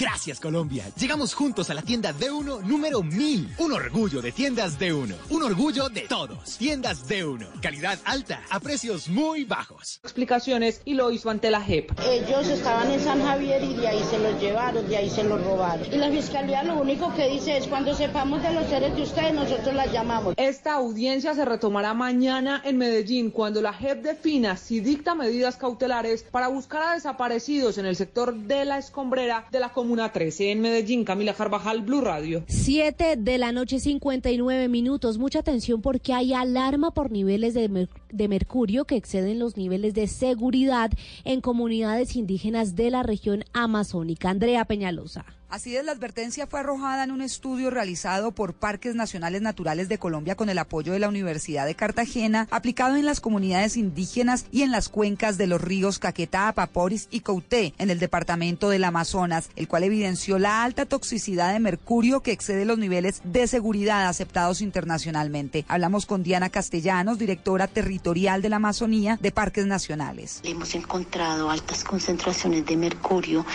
Gracias Colombia. Llegamos juntos a la tienda D1 número 1000. Un orgullo de tiendas D1. Un orgullo de todos. Tiendas D1. Calidad alta a precios muy bajos. Explicaciones y lo hizo ante la JEP. Ellos estaban en San Javier y de ahí se los llevaron, de ahí se los robaron. Y la fiscalía lo único que dice es cuando sepamos de los seres de ustedes nosotros las llamamos. Esta audiencia se retomará mañana en Medellín cuando la JEP defina si dicta medidas cautelares para buscar a desaparecidos en el sector de la escombrera de la comunidad Comuna 13 en Medellín. Camila Carvajal, Blue Radio. 7 de la noche, 59 minutos. Mucha atención porque hay alarma por niveles de, de mercurio que exceden los niveles de seguridad en comunidades indígenas de la región amazónica. Andrea Peñalosa. Así es, la advertencia fue arrojada en un estudio realizado por Parques Nacionales Naturales de Colombia con el apoyo de la Universidad de Cartagena, aplicado en las comunidades indígenas y en las cuencas de los ríos Caquetá, Paporis y Couté, en el departamento del Amazonas, el cual evidenció la alta toxicidad de mercurio que excede los niveles de seguridad aceptados internacionalmente. Hablamos con Diana Castellanos, directora territorial de la Amazonía de Parques Nacionales. Hemos encontrado altas concentraciones de mercurio,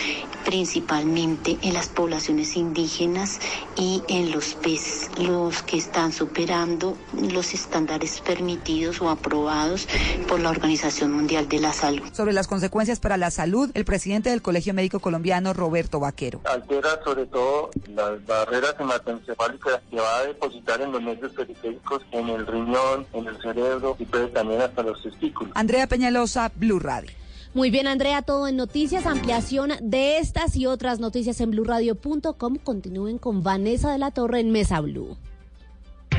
principalmente en las poblaciones indígenas y en los peces, los que están superando los estándares permitidos o aprobados por la Organización Mundial de la Salud. Sobre las consecuencias para la salud, el presidente del Colegio Médico Colombiano, Roberto Vaquero. Altera sobre todo las barreras hematoencefálicas que va a depositar en los nervios periféricos, en el riñón, en el cerebro y puede también hasta los testículos. Andrea Peñalosa, Blue Radio. Muy bien, Andrea, todo en noticias, ampliación de estas y otras noticias en blurradio.com. Continúen con Vanessa de la Torre en Mesa Blue.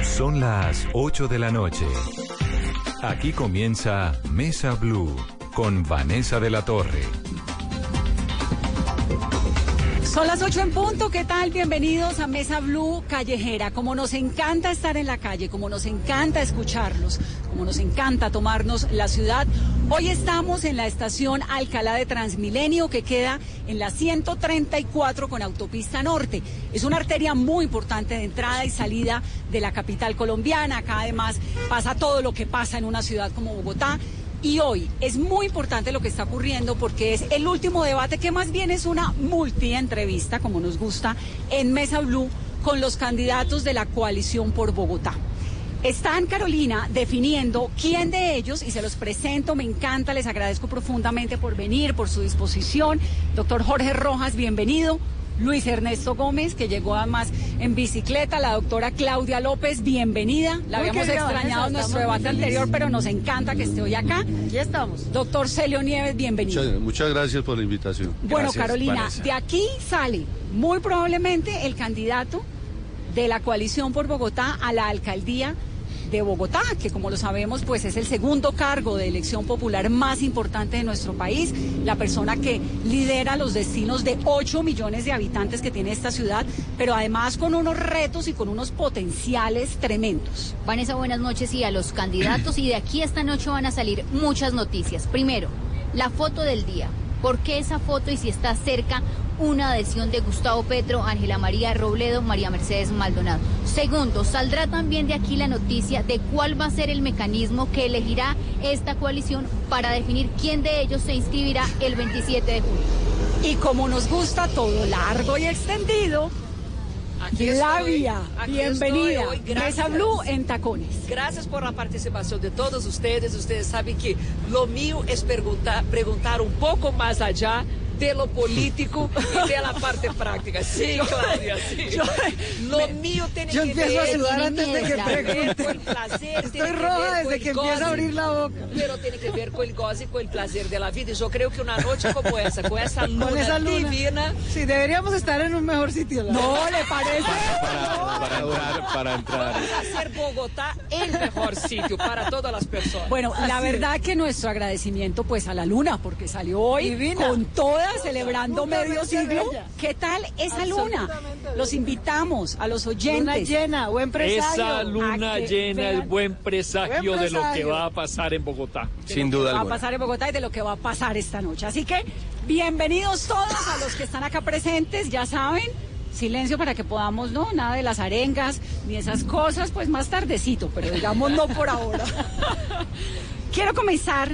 Son las 8 de la noche. Aquí comienza Mesa Blue con Vanessa de la Torre. Son las 8 en punto, ¿qué tal? Bienvenidos a Mesa Blue Callejera. Como nos encanta estar en la calle, como nos encanta escucharlos, como nos encanta tomarnos la ciudad, hoy estamos en la estación Alcalá de Transmilenio que queda en la 134 con autopista norte. Es una arteria muy importante de entrada y salida de la capital colombiana. Acá además pasa todo lo que pasa en una ciudad como Bogotá. Y hoy es muy importante lo que está ocurriendo porque es el último debate que más bien es una multi-entrevista, como nos gusta, en Mesa Blue con los candidatos de la coalición por Bogotá. Están, Carolina, definiendo quién de ellos, y se los presento, me encanta, les agradezco profundamente por venir, por su disposición. Doctor Jorge Rojas, bienvenido. Luis Ernesto Gómez, que llegó además en bicicleta, la doctora Claudia López, bienvenida. La habíamos extrañado en nuestro debate anterior, pero nos encanta que esté hoy acá. Aquí estamos. Doctor Celio Nieves, bienvenido. Muchas, muchas gracias por la invitación. Bueno, Gracias, Carolina, Vanessa. de aquí sale muy probablemente el candidato de la coalición por Bogotá a la alcaldía de Bogotá, que como lo sabemos, pues es el segundo cargo de elección popular más importante de nuestro país, la persona que lidera los destinos de 8 millones de habitantes que tiene esta ciudad, pero además con unos retos y con unos potenciales tremendos. Vanessa, buenas noches y a los candidatos. Y de aquí esta noche van a salir muchas noticias. Primero, la foto del día. ¿Por qué esa foto y si está cerca una adhesión de Gustavo Petro, Ángela María Robledo, María Mercedes Maldonado? Segundo, saldrá también de aquí la noticia de cuál va a ser el mecanismo que elegirá esta coalición para definir quién de ellos se inscribirá el 27 de junio. Y como nos gusta todo largo y extendido, Aquí Flavia, estoy, bienvenida. Mesa Blue en tacones. Gracias por la participación de todos ustedes. Ustedes saben que lo mío es preguntar, preguntar un poco más allá de lo político y de la parte práctica. Sí, Claudia, sí. Yo- lo mío tiene Yo que empiezo a ver sudar antes de que pregunte. con el placer, Estoy roja desde que empieza a abrir la boca. Pero tiene que ver con el goce y con el placer de la vida. Y yo creo que una noche como esa, con esa luna, Con esa luna. divina, Sí, deberíamos estar en un mejor sitio. la No. ¿le parece? Para, para entrar, para entrar. vamos a hacer Bogotá el mejor sitio para todas las personas. Bueno, la verdad que nuestro agradecimiento pues a la luna, porque salió hoy Divina. con toda boda celebrando medio siglo. ¿Qué tal esa luna? Los invitamos a los oyentes. Luna llena, buen presagio. Esa luna llena es buen presagio, Buen de lo que presagio. va a pasar en Bogotá. de lo que va a pasar en Bogotá y de lo que va a pasar esta noche. Así que bienvenidos todos a los que están acá presentes, ya saben. Silencio para que podamos, no, nada de las arengas ni esas cosas, pues más tardecito, pero digamos no por ahora. Quiero comenzar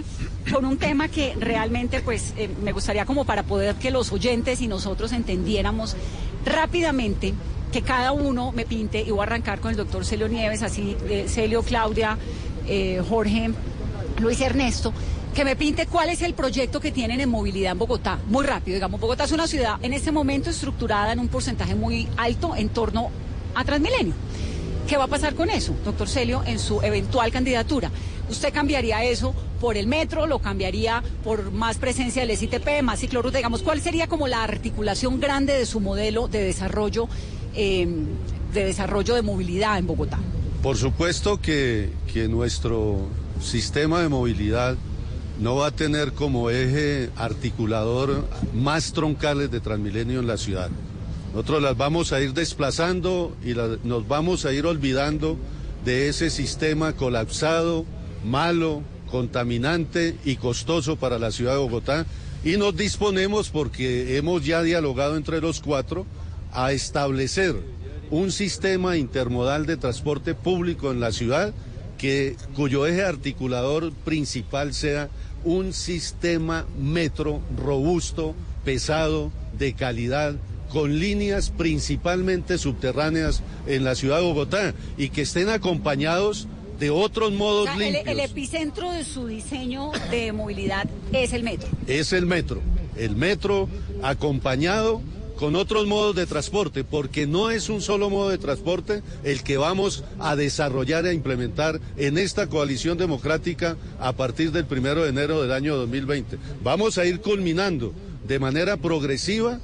con un tema que realmente pues eh, me gustaría como para poder que los oyentes y nosotros entendiéramos rápidamente que cada uno me pinte y voy a arrancar con el doctor Celio Nieves, así eh, Celio, Claudia, eh, Jorge, Luis Ernesto, que me pinte cuál es el proyecto que tienen en movilidad en Bogotá. Muy rápido, digamos, Bogotá es una ciudad en este momento estructurada en un porcentaje muy alto en torno a Transmilenio. ¿Qué va a pasar con eso, doctor Celio, en su eventual candidatura? ¿Usted cambiaría eso por el metro? ¿Lo cambiaría por más presencia del SITP, más ciclorruta? Digamos, ¿cuál sería como la articulación grande de su modelo de desarrollo, eh, de desarrollo de movilidad en Bogotá? Por supuesto que, que nuestro sistema de movilidad no va a tener como eje articulador más troncales de Transmilenio en la ciudad. Nosotros las vamos a ir desplazando y las- nos vamos a ir olvidando de ese sistema colapsado, malo, contaminante y costoso para la ciudad de Bogotá. Y nos disponemos, porque hemos ya dialogado entre los cuatro, a establecer un sistema intermodal de transporte público en la ciudad que, cuyo eje articulador principal sea un sistema metro robusto, pesado, de calidad, con líneas principalmente subterráneas en la ciudad de Bogotá y que estén acompañados de otros modos O sea, limpios. el epicentro de su diseño de movilidad es el metro. es el metro. El metro acompañado con otros modos de transporte, porque no es un solo modo de transporte el que vamos a desarrollar e implementar en esta coalición democrática a partir del primero de enero del año 2020. Vamos a ir culminando de manera progresiva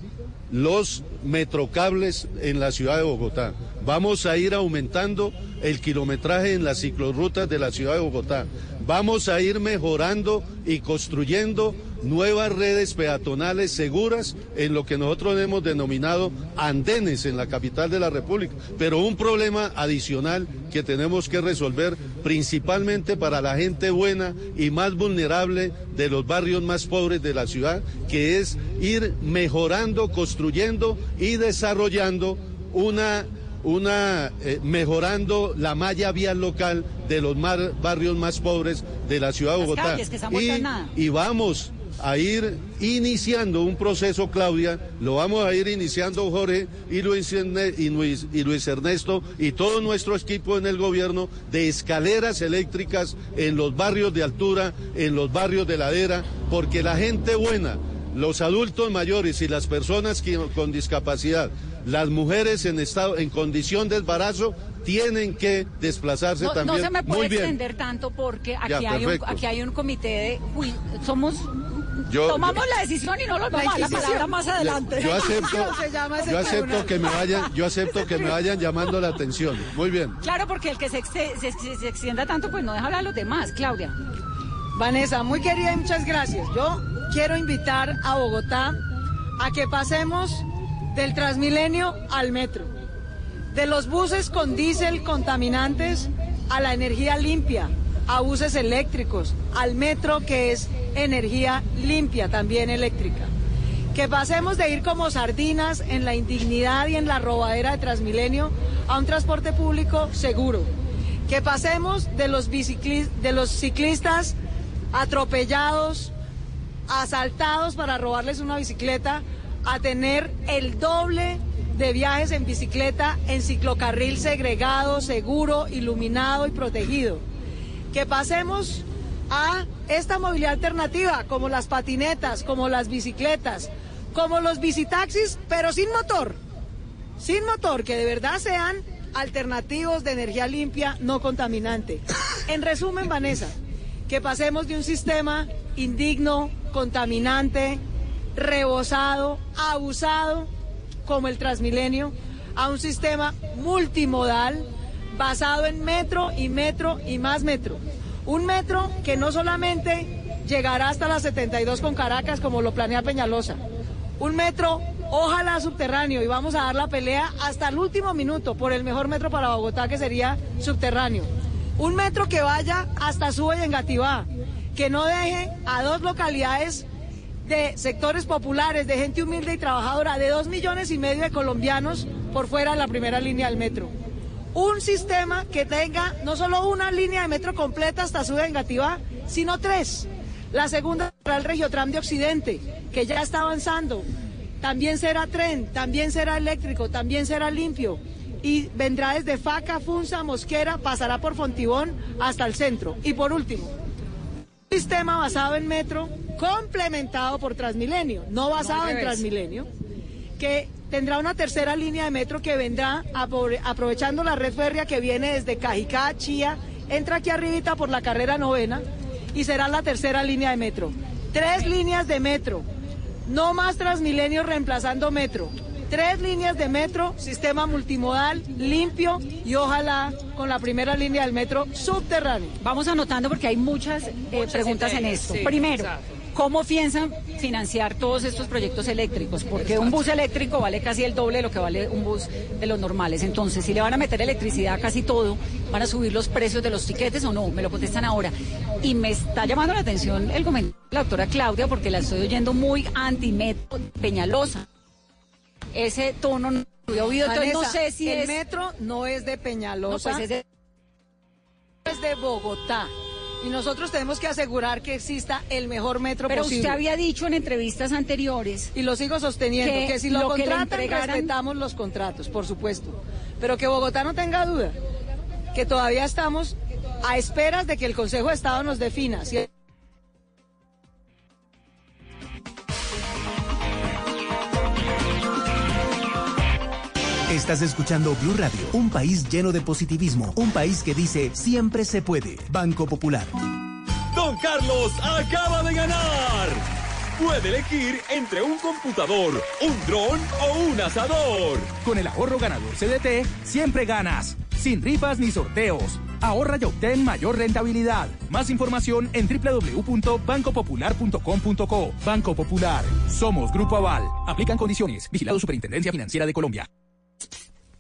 los metrocables en la ciudad de Bogotá. Vamos a ir aumentando el kilometraje en las ciclorrutas de la ciudad de Bogotá. Vamos a ir mejorando y construyendo nuevas redes peatonales seguras en lo que nosotros hemos denominado andenes en la capital de la República. Pero un problema adicional que tenemos que resolver principalmente para la gente buena y más vulnerable de los barrios más pobres de la ciudad, que es ir mejorando, construyendo y desarrollando una una eh, mejorando la malla vial local de los mar- barrios más pobres de la ciudad de Bogotá. calles que se han vuelto y, nada. y vamos a ir iniciando un proceso, Claudia, lo vamos a ir iniciando Jorge y Luis, y Luis, y Luis Ernesto y todo nuestro equipo en el gobierno de escaleras eléctricas en los barrios de altura, en los barrios de ladera, porque la gente buena, los adultos mayores y las personas con discapacidad, las mujeres en estado, en condición de embarazo, tienen que desplazarse No, no también. se me puede Muy bien. extender tanto porque aquí, Ya, hay un, aquí hay un comité de... somos... Yo- tomamos yo- la decisión y no nos vamos a la palabra más adelante. Yo acepto, Se llama ese yo acepto tribunal. que me vayan, yo acepto que me vayan llamando la atención. Muy bien. Claro, porque el que se, exe- se- se- se extienda tanto, pues no deja hablar a los demás, Claudia. Vanessa, muy querida y muchas gracias. Yo quiero invitar a Bogotá a que pasemos del Transmilenio al metro, de los buses con diésel contaminantes a la energía limpia, a buses eléctricos, al metro que es energía limpia, también eléctrica. Que pasemos de ir como sardinas en la indignidad y en la robadera de Transmilenio a un transporte público seguro. Que pasemos de los, de los ciclistas atropellados, asaltados para robarles una bicicleta, a tener el doble de viajes en bicicleta en ciclocarril segregado, seguro, iluminado y protegido. Que pasemos a esta movilidad alternativa, como las patinetas, como las bicicletas, como los bicitaxis, pero sin motor. Sin motor, que de verdad sean alternativos de energía limpia, no contaminante. En resumen, Vanessa, que pasemos de un sistema indigno, contaminante, rebosado, abusado, como el Transmilenio, a un sistema multimodal basado en metro y metro y más metro. Un metro que no solamente llegará hasta las 72 con Caracas como lo planea Peñalosa, Un metro, ojalá subterráneo, y vamos a dar la pelea hasta el último minuto por el mejor metro para Bogotá, que sería subterráneo. Un metro que vaya hasta Sube y Engativá, que no deje a dos localidades de sectores populares, de gente humilde y trabajadora, de dos millones y medio de colombianos por fuera de la primera línea del metro. Un sistema que tenga no solo una línea de metro completa hasta y Engativá, sino tres. La segunda será el Regiotram de Occidente, que ya está avanzando. También será tren, también será eléctrico, también será limpio. Y vendrá desde Faca, Funza, Mosquera, pasará por Fontibón hasta el centro. Y por último, un sistema basado en metro, complementado por Transmilenio, no basado en. Transmilenio, que tendrá una tercera línea de metro que vendrá apro- aprovechando la red férrea que viene desde Cajicá, Chía, entra aquí arribita por la carrera novena y será la tercera línea de metro. Tres líneas de metro, no más Transmilenio reemplazando metro. Tres líneas de metro, sistema multimodal, limpio y ojalá con la primera línea del metro subterráneo. Vamos anotando porque hay muchas, eh, preguntas en esto. sí, Primero, exacto. ¿Cómo piensan financiar todos estos proyectos eléctricos? Porque un bus eléctrico vale casi el doble de lo que vale un bus de los normales. Entonces, si le van a meter electricidad a casi todo, ¿van a subir los precios de los tiquetes o no? Me lo contestan ahora. Y me está llamando la atención el comentario de la doctora Claudia porque la estoy oyendo muy anti-metro Peñalosa. Ese tono no lo he oído, entonces no sé si el es... metro no es de Peñalosa, No, pues es de- es de Bogotá. Y nosotros tenemos que asegurar que exista el mejor metro Pero posible. usted había dicho en entrevistas anteriores y lo sigo sosteniendo que que, si lo, lo contratan entregaran- respetamos los contratos, por supuesto. Pero que Bogotá no tenga duda que todavía estamos a esperas de que el Consejo de Estado nos defina si Estás escuchando Blue Radio, un país lleno de positivismo, un país que dice siempre se puede. Banco Popular. Don Carlos acaba de ganar. Puede elegir entre un computador, un dron o un asador. Con el ahorro ganador CDT, siempre ganas. Sin rifas ni sorteos. Ahorra y obtén mayor rentabilidad. Más información en www.bancopopular.com.co. Banco Popular. Somos Grupo Aval. Aplican condiciones. Vigilado Superintendencia Financiera de Colombia.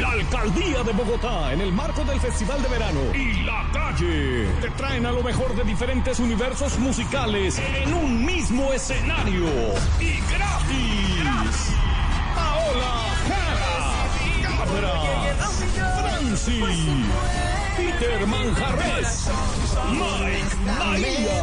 La Alcaldía de Bogotá, en el marco del Festival de Verano. Y La Calle, te traen a lo mejor de diferentes universos musicales en un mismo escenario. Y gratis. Paola Jara, Cabra, Franci, Peter Manjarres, Mike María,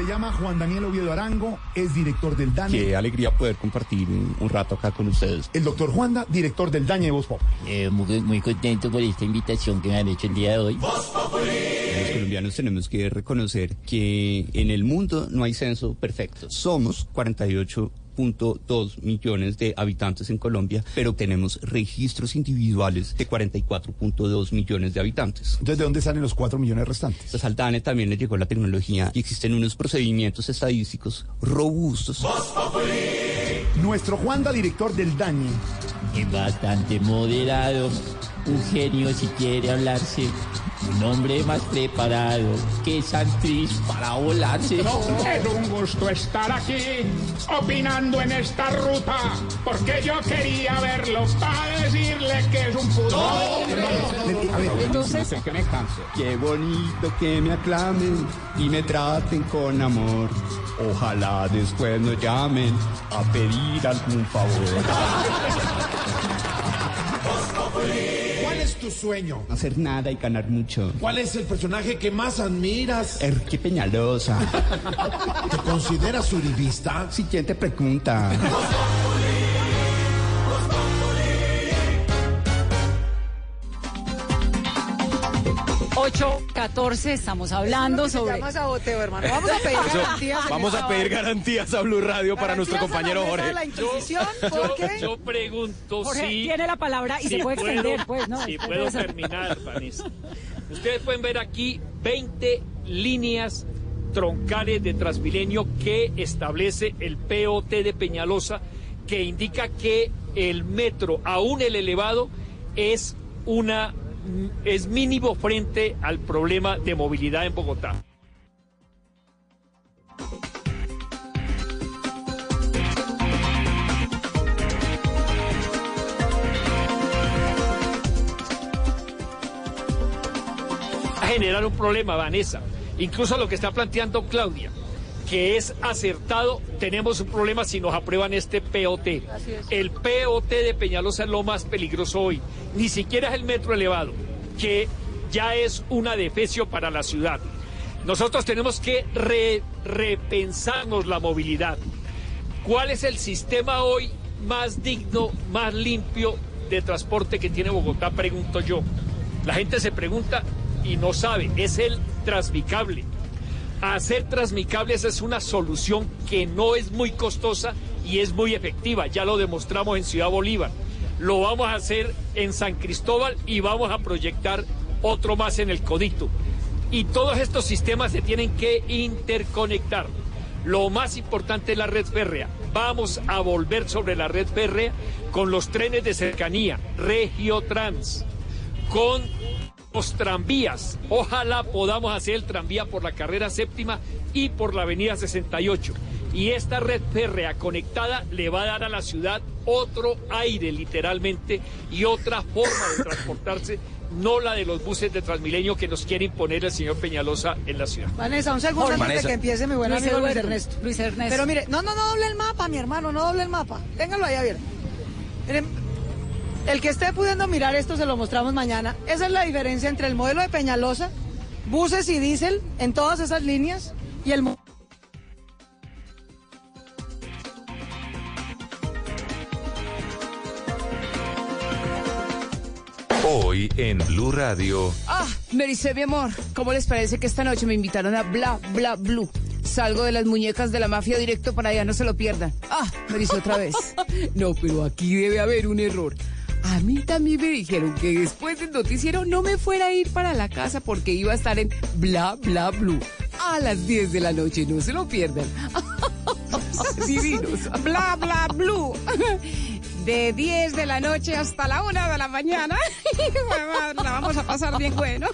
Se llama Juan Daniel Oviedo Arango, es director del DANE. Qué alegría poder compartir un, un rato acá con ustedes. El doctor Juanda, director del DANE de Voz Pop. Eh, muy, muy contento con esta invitación que me han hecho el día de hoy. Los colombianos tenemos que reconocer que en el mundo no hay censo perfecto. Somos 48.2 millones de habitantes en Colombia, pero tenemos registros individuales de 44.2 millones de habitantes. Entonces, ¿de dónde salen los 4 millones restantes? Pues al DANE también le llegó la tecnología y existen unos procedimientos estadísticos robustos. Nuestro Juanda, director del DANE. Es bastante moderado, un genio si quiere hablarse Un hombre más preparado que Santrich para volarse. Es un gusto estar aquí, opinando en esta ruta, porque yo quería verlo para decirle que es un pudor. Entonces, que me canso. Qué bonito que me aclamen y me traten con amor. Ojalá después nos llamen a pedir algún favor. ¿Cuál es tu sueño? No hacer nada y ganar mucho. ¿Cuál es el personaje que más admiras? Erque Peñalosa. ¿Te consideras uribista? Siguiente pregunta. 8.14, estamos hablando sobre... Llama saboteo, hermano. Vamos a pedir Eso, garantías. vamos a pedir vaina. garantías a Blue Radio para nuestro Garantías a la compañero Jorge. la Inquisición, Yo, pregunto Jorge si... tiene la palabra y si se puede puedo- extender, pues, ¿no? Si puedo eso. terminar, Vanessa. Ustedes pueden ver aquí 20 líneas troncales de Transmilenio que establece el POT de Peñalosa, que indica que el metro, aún el elevado, es una es mínimo frente al problema de movilidad en Bogotá. generar un problema, Vanessa. Incluso lo que está planteando Claudia, que es acertado, tenemos un problema si nos aprueban este POT. El POT de Peñalosa es lo más peligroso hoy. Ni siquiera es el metro elevado, que ya es una defecio para la ciudad. Nosotros tenemos que re- repensarnos la movilidad. ¿Cuál es el sistema hoy más digno, más limpio de transporte que tiene Bogotá? Pregunto yo. La gente se pregunta y no sabe. Es el transmicable. Hacer transmicables es una solución que no es muy costosa y es muy efectiva. Ya lo demostramos en Ciudad Bolívar. Lo vamos a hacer en San Cristóbal y vamos a proyectar otro más en el Codito. Y todos estos sistemas se tienen que interconectar. Lo más importante es la red férrea. Vamos a volver sobre la red férrea con los trenes de cercanía, Regiotrans, con los tranvías. Ojalá podamos hacer el tranvía por la carrera séptima y por la avenida 68. Y esta red férrea conectada le va a dar a la ciudad otro aire literalmente y otra forma de transportarse, no la de los buses de Transmilenio que nos quiere imponer el señor Peñalosa en la ciudad. Vanessa, un segundo antes Vanessa. de que empiece mi buen Luis amigo Luis Ernesto. Luis Ernesto. Pero mire, no, no, no doble el mapa, mi hermano, no doble el mapa. Téngalo ahí abierto. Miren, el que esté pudiendo mirar esto se lo mostramos mañana. Esa es la diferencia entre el modelo de Peñalosa, buses y diésel en todas esas líneas y el Hoy en Blue Radio. Ah, Mericé, mi amor, ¿cómo les parece que esta noche me invitaron a Bla Bla Blue? Salgo de las muñecas de la mafia directo para allá, no se lo pierdan. Ah, Mericé otra vez. No, pero aquí debe haber un error. A mí también me dijeron que después del noticiero no me fuera a ir para la casa porque iba a estar en Bla Bla Blue a las 10 de la noche, no se lo pierdan. Divinos. Bla, bla, blue. De 10 de la noche hasta la 1 de la mañana. la vamos a pasar bien bueno.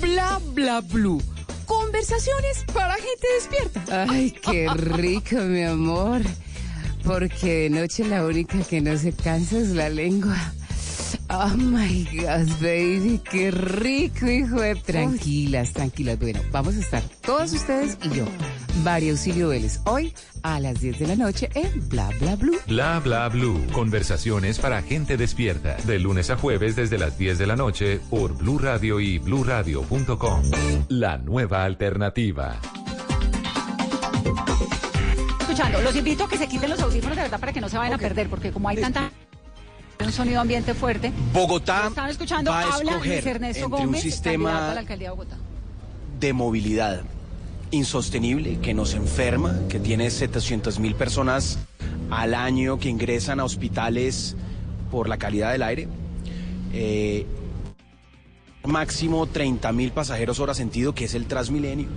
Bla Bla Blue. Conversaciones para gente despierta. Ay, qué rico, mi amor. Porque de noche la única que no se cansa es la lengua. Oh my God, baby, qué rico, hijo de. Tranquilas, tranquilas. Bueno, vamos a estar todas ustedes y yo, María Auxilio Vélez, hoy a las 10 de la noche en Bla Bla Blue. Bla bla blue. Conversaciones para gente despierta. De lunes a jueves desde las 10 de la noche por Blue Radio y bluradio.com. La nueva alternativa. escuchando. Los invito a que se quiten los audífonos de verdad para que no se vayan a perder, porque como hay tanta un sonido ambiente fuerte. Bogotá Están escuchando, va a escoger Ernesto entre un sistema- candidato a la alcaldía de Bogotá. de movilidad insostenible que nos enferma, que tiene 700 mil personas al año que ingresan a hospitales por la calidad del aire. Eh, máximo 30 mil pasajeros hora sentido, que es el Transmilenio.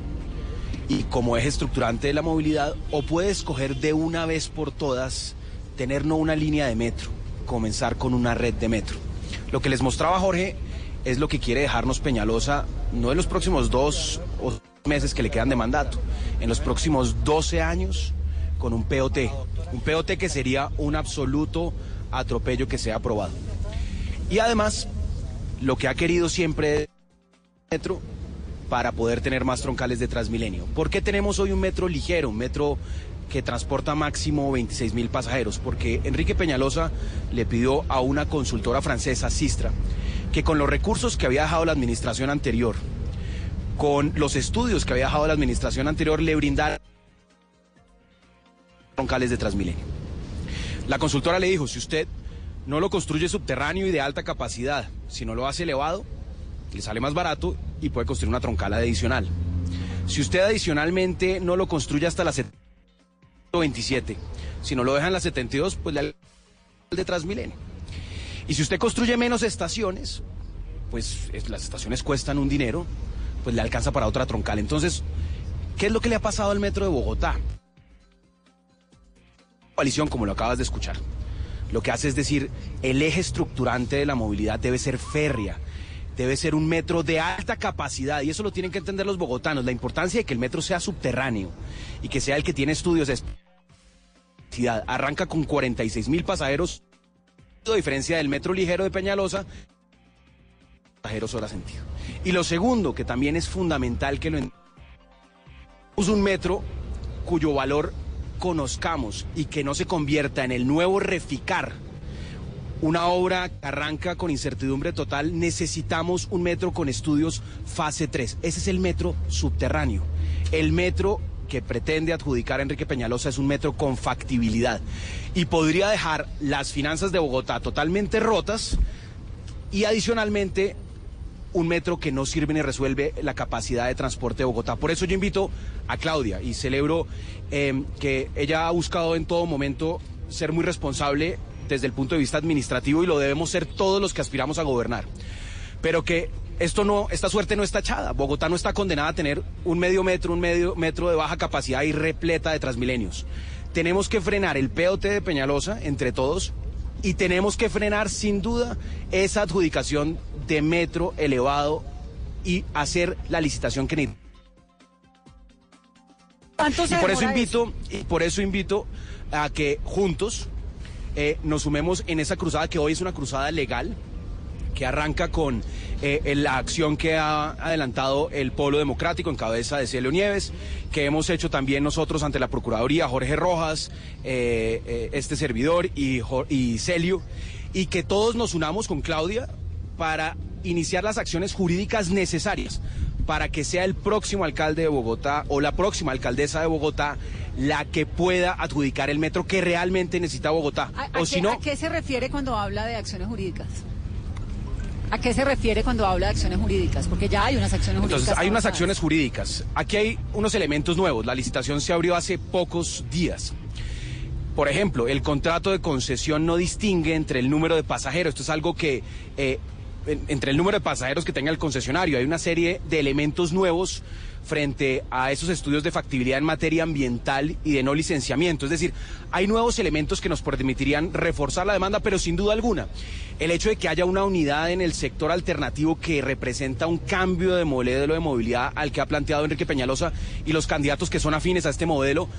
Y como eje estructurante de la movilidad, o puede escoger de una vez por todas tener no una línea de metro, comenzar con una red de metro. Lo que les mostraba Jorge es lo que quiere dejarnos Peñalosa no en los próximos dos o meses que le quedan de mandato, en los próximos 12 años con un POT. Un POT que sería un absoluto atropello que sea aprobado. Y además, lo que ha querido siempre metro para poder tener más troncales de Transmilenio. ¿Por qué tenemos hoy un metro ligero, un metro que transporta máximo 26 mil pasajeros? Porque Enrique Peñalosa le pidió a una consultora francesa, Sistra, que con los recursos que había dejado la administración anterior, con los estudios que había dejado la administración anterior, le brindara troncales de Transmilenio. La consultora le dijo, si usted no lo construye subterráneo y de alta capacidad, si no lo hace elevado, le sale más barato y puede construir una troncal adicional. Si usted adicionalmente no lo construye hasta la 27, si no lo deja en la 72, pues le de Transmilenio. Y si usted construye menos estaciones, pues es- las estaciones cuestan un dinero, pues le alcanza para otra troncal. Entonces, ¿qué es lo que le ha pasado al metro de Bogotá? Coalición, como lo acabas de escuchar. Lo que hace es decir, el eje estructurante de la movilidad debe ser férrea, debe ser un metro de alta capacidad y eso lo tienen que entender los bogotanos, la importancia de que el metro sea subterráneo y que sea el que tiene estudios de Arranca con 46 mil pasajeros, a diferencia del metro ligero de Peñalosa, pasajeros hora sentido. Y lo segundo, que también es fundamental que lo es un metro cuyo valor conozcamos y que no se convierta en el nuevo reficar una obra que arranca con incertidumbre total, necesitamos un metro con estudios fase 3. Ese es el metro subterráneo. El metro que pretende adjudicar Enrique Peñalosa es un metro con factibilidad y podría dejar las finanzas de Bogotá totalmente rotas y adicionalmente un metro que no sirve ni resuelve la capacidad de transporte de Bogotá. Por eso yo invito a Claudia y celebro eh, que ella ha buscado en todo momento ser muy responsable desde el punto de vista administrativo y lo debemos ser todos los que aspiramos a gobernar. Pero que esto no, esta suerte no está echada. Bogotá no está condenada a tener un medio metro, un medio metro de baja capacidad y repleta de transmilenios. Tenemos que frenar el POT de Peñalosa entre todos y tenemos que frenar sin duda esa adjudicación de metro elevado y hacer la licitación que necesitamos. ¿Cuánto se Y por eso invito, y por eso invito a que juntos eh, nos sumemos en esa cruzada que hoy es una cruzada legal que arranca con eh, la acción que ha adelantado el Polo Democrático en cabeza de Celio Nieves, que hemos hecho también nosotros ante la Procuraduría, Jorge Rojas, eh, eh, este servidor y, Celio, y que todos nos unamos con Claudia para iniciar las acciones jurídicas necesarias para que sea el próximo alcalde de Bogotá o la próxima alcaldesa de Bogotá la que pueda adjudicar el metro que realmente necesita Bogotá. ¿A, a O qué, si no, a qué se refiere cuando habla de acciones jurídicas? ¿A qué se refiere cuando habla de acciones jurídicas? Porque ya hay unas acciones jurídicas. Entonces, hay unas acciones jurídicas. Aquí hay unos elementos nuevos. La licitación se abrió hace pocos días. Por ejemplo, el contrato de concesión no distingue entre el número de pasajeros. Esto es algo que, eh, en- entre el número de pasajeros que tenga el concesionario. Hay una serie de elementos nuevos frente a esos estudios de factibilidad en materia ambiental y de no licenciamiento. Es decir, hay nuevos elementos que nos permitirían reforzar la demanda, pero sin duda alguna, el hecho de que haya una unidad en el sector alternativo que representa un cambio de modelo de movilidad al que ha planteado Enrique Peñalosa y los candidatos que son afines a este modelo,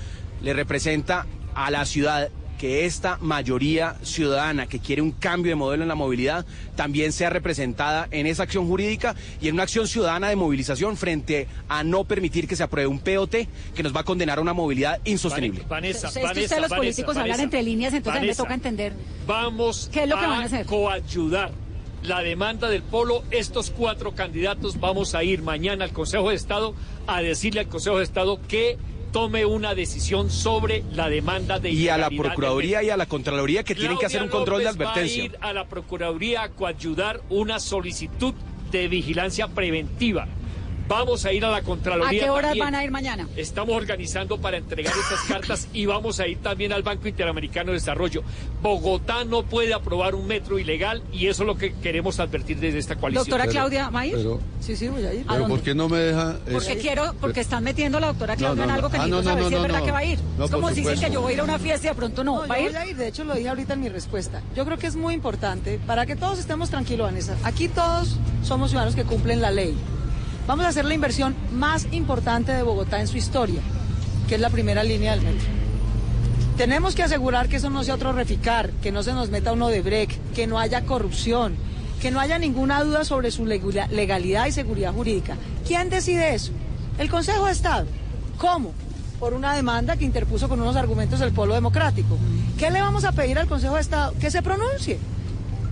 le representa a la ciudad que esta mayoría ciudadana que quiere un cambio de modelo en la movilidad también sea representada en esa acción jurídica y en una acción ciudadana de movilización frente a no permitir que se apruebe un POT que nos va a condenar a una movilidad insostenible. Vanessa, Es que Vanessa, ustedes los Vanessa, políticos hablan entre líneas, entonces a mí me Vanessa, toca entender. Vamos ¿Qué es lo que van a hacer? coayudar la demanda del polo. Estos cuatro candidatos vamos a ir mañana al Consejo de Estado a decirle al Consejo de Estado que tome una decisión sobre la demanda de Y a la Procuraduría y a la Contraloría que tienen que hacer un control de advertencia. Va a ir a la Procuraduría a coayudar una solicitud de vigilancia preventiva. Vamos a ir a la ¿A Contraloría. qué horas también. van a ir mañana? Estamos organizando para entregar estas cartas y vamos a ir también al Banco Interamericano de Desarrollo. Bogotá no puede aprobar un metro ilegal y eso es lo que queremos advertir desde esta coalición. Doctora Claudia, ¿va a ir? Pero, Sí, sí, voy a ir. ¿A pero? ¿por qué no me deja? Porque es- quiero, porque están metiendo a la doctora No, Claudia no, en algo que no. Ah, no, no, saber si es verdad no. que va a ir. No, es como si dicen que yo voy a ir a una fiesta y de pronto no. No, ¿Va a yo ir? voy a ir, de hecho lo dije ahorita en mi respuesta. Yo creo que es muy importante para que todos estemos tranquilos, Vanessa. Aquí todos somos ciudadanos que cumplen la ley. Vamos a hacer la inversión más importante de Bogotá en su historia, que es la primera línea del metro. Tenemos que asegurar que eso no sea otro reficar, que no se nos meta uno de break, que no haya corrupción, que no haya ninguna duda sobre su legalidad y seguridad jurídica. ¿Quién decide eso? El Consejo de Estado. ¿Cómo? Por una demanda que interpuso con unos argumentos el Polo Democrático. ¿Qué le vamos a pedir al Consejo de Estado? Que se pronuncie,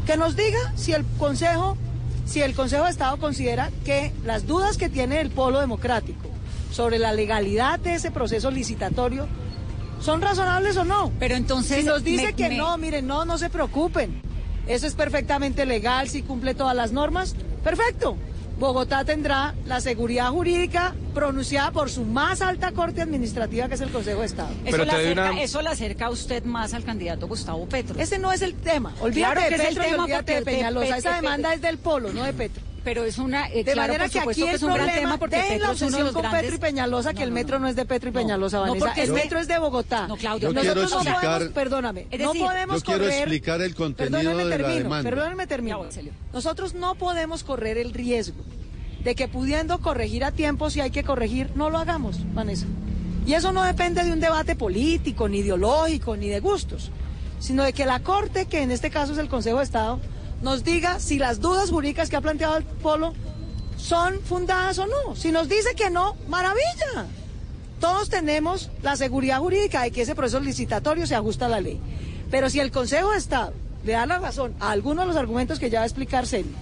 que nos diga si el Consejo, si el Consejo de Estado considera que las dudas que tiene el Polo Democrático sobre la legalidad de ese proceso licitatorio son razonables o no. Pero entonces, si nos dice me- que me- no, miren, no, no se preocupen. Eso es perfectamente legal, si cumple todas las normas, perfecto. Bogotá tendrá la seguridad jurídica pronunciada por su más alta corte administrativa, que es el Consejo de Estado. Eso, le acerca, eso le acerca a usted más al candidato Gustavo Petro. Ese no es el tema. Olvídate Claro de que es el Petro y tema olvídate de Peñalosa. Pe- Esa de- demanda es del Polo, no de Petro. Pero es una. eh, De claro, manera por que aquí que es un gran problema, tema porque Petro la es uno de obsesión los con grandes. Petro y Peñalosa, que el metro no es de Petro y Peñalosa, No, Vanessa. porque el metro es de Bogotá. No, Claudio, Nosotros no explicar- podemos, perdóname, no podemos Yo quiero correr... explicar el contenido Perdóneme, de la termino, demanda. perdóneme, termino. Nosotros no podemos correr el riesgo de que pudiendo corregir a tiempo, si hay que corregir, no lo hagamos, Vanessa. Y eso no depende de un debate político, ni ideológico, ni de gustos, sino de que la Corte, que en este caso es el Consejo de Estado, nos diga si las dudas jurídicas que ha planteado el Polo son fundadas o no. Si nos dice que no, maravilla. Todos tenemos la seguridad jurídica de que ese proceso licitatorio se ajusta a la ley. Pero si el Consejo de Estado le da la razón a algunos de los argumentos que ya va a explicar Celia,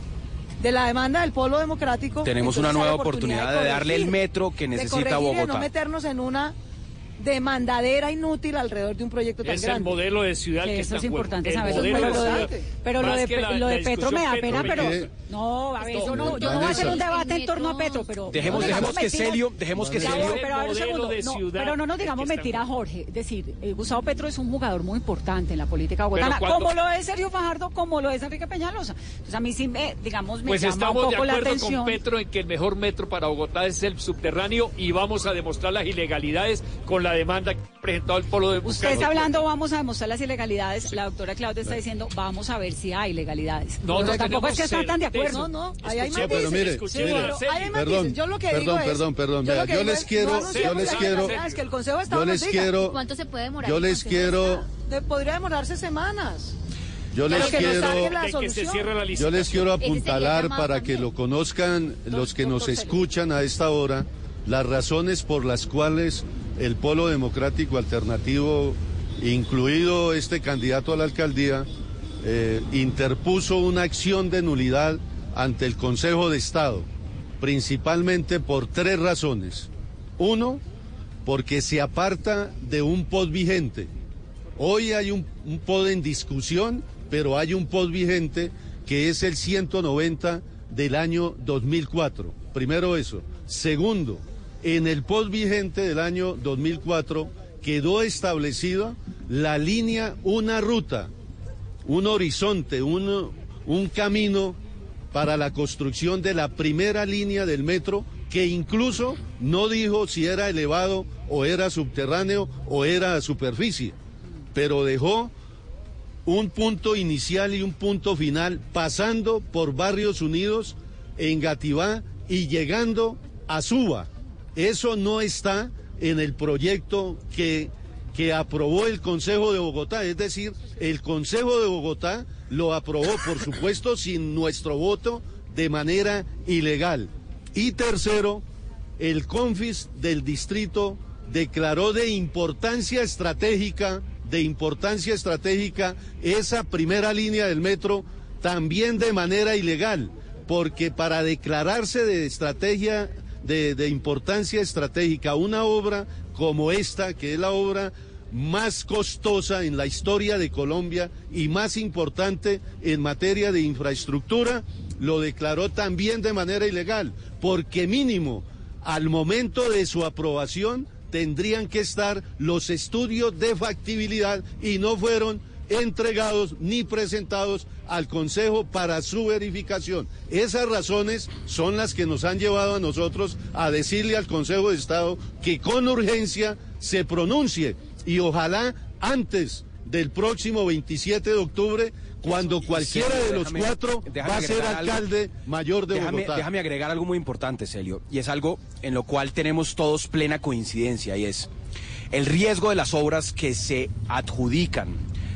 de la demanda del polo democrático... Tenemos una nueva oportunidad oportunidad de darle el metro que de necesita corregir y de Bogotá. no meternos en una demandadera inútil alrededor de un proyecto tan Es el grande. modelo de ciudad que, eso está es importante El saber. Pero lo de- ciudad. pero lo Más de, que la- lo de Petro me da pena, pero no, a ver, yo no, yo no voy a hacer un debate en torno a Petro, pero Dejemos- no dejemos digamos que. Celio- dejemos que Celio- pero a ver, un modelo segundo, de no, pero no nos digamos que está mentira, Jorge. Es decir, eh, Gustavo Petro es un jugador muy importante en la política bogotana, como lo es Sergio Fajardo, como lo es Enrique Peñalosa. Entonces a mí sí me, digamos, me Pues llama estamos un de poco la acuerdo atención. con Petro en que el mejor metro para Bogotá es el subterráneo y vamos a demostrar las ilegalidades con la demanda que ha presentado el Polo de Usted está hablando, vamos a demostrar las ilegalidades. La doctora Claudia está diciendo, vamos a ver si hay ilegalidades. No, no tampoco es que están tan de certeza. Acuerdo. No, no, ahí hay matices. pero mire, Sí, mire, hay matices. perdón, Yo lo que perdón, digo es- perdón, perdón, yo yo les es, quiero- yo les quiero- legalidad, es que el Consejo de Estado yo les quiero- ¿Cuánto se puede demorar? yo les quiero- podría demorarse semanas. Yo les quiero, que yo les quiero apuntalar para también. que lo conozcan los que nos escuchan a esta hora, las razones por las cuales el Polo Democrático Alternativo, incluido este candidato a la alcaldía, eh, interpuso una acción de nulidad ante el Consejo de Estado, principalmente por tres razones. Uno, porque se aparta de un POD vigente. Hoy hay un, un POD en discusión, pero hay un POD vigente que es el 190 del año 2004. Primero eso. Segundo, en el POD vigente del año 2004 quedó establecida la línea, una ruta, un horizonte, un, un camino para la construcción de la primera línea del metro que incluso no dijo si era elevado o era subterráneo o era a superficie, pero dejó un punto inicial y un punto final pasando por Barrios Unidos en Gativá y llegando a Suba. Eso no está en el proyecto que, que aprobó el Consejo de Bogotá, es decir, el Consejo de Bogotá lo aprobó, por supuesto, sin nuestro voto, de manera ilegal. Y tercero, el CONFIS del distrito declaró de importancia estratégica, de importancia estratégica, esa primera línea del metro también de manera ilegal, porque para declararse de estrategia, de, de importancia estratégica, una obra como esta, que es la obra más costosa en la historia de Colombia y más importante en materia de infraestructura, lo declaró también de manera ilegal, porque mínimo al momento de su aprobación tendrían que estar los estudios de factibilidad y no fueron entregados ni presentados al Consejo para su verificación. Esas razones son las que nos han llevado a nosotros a decirle al Consejo de Estado que con urgencia se pronuncie y ojalá antes del próximo 27 de octubre cuando cualquiera de los déjame- cuatro déjame va a ser algo. alcalde mayor de déjame, Bogotá. déjame agregar algo muy importante, Celio, y es algo en lo cual tenemos todos plena coincidencia, y es el riesgo de las obras que se adjudican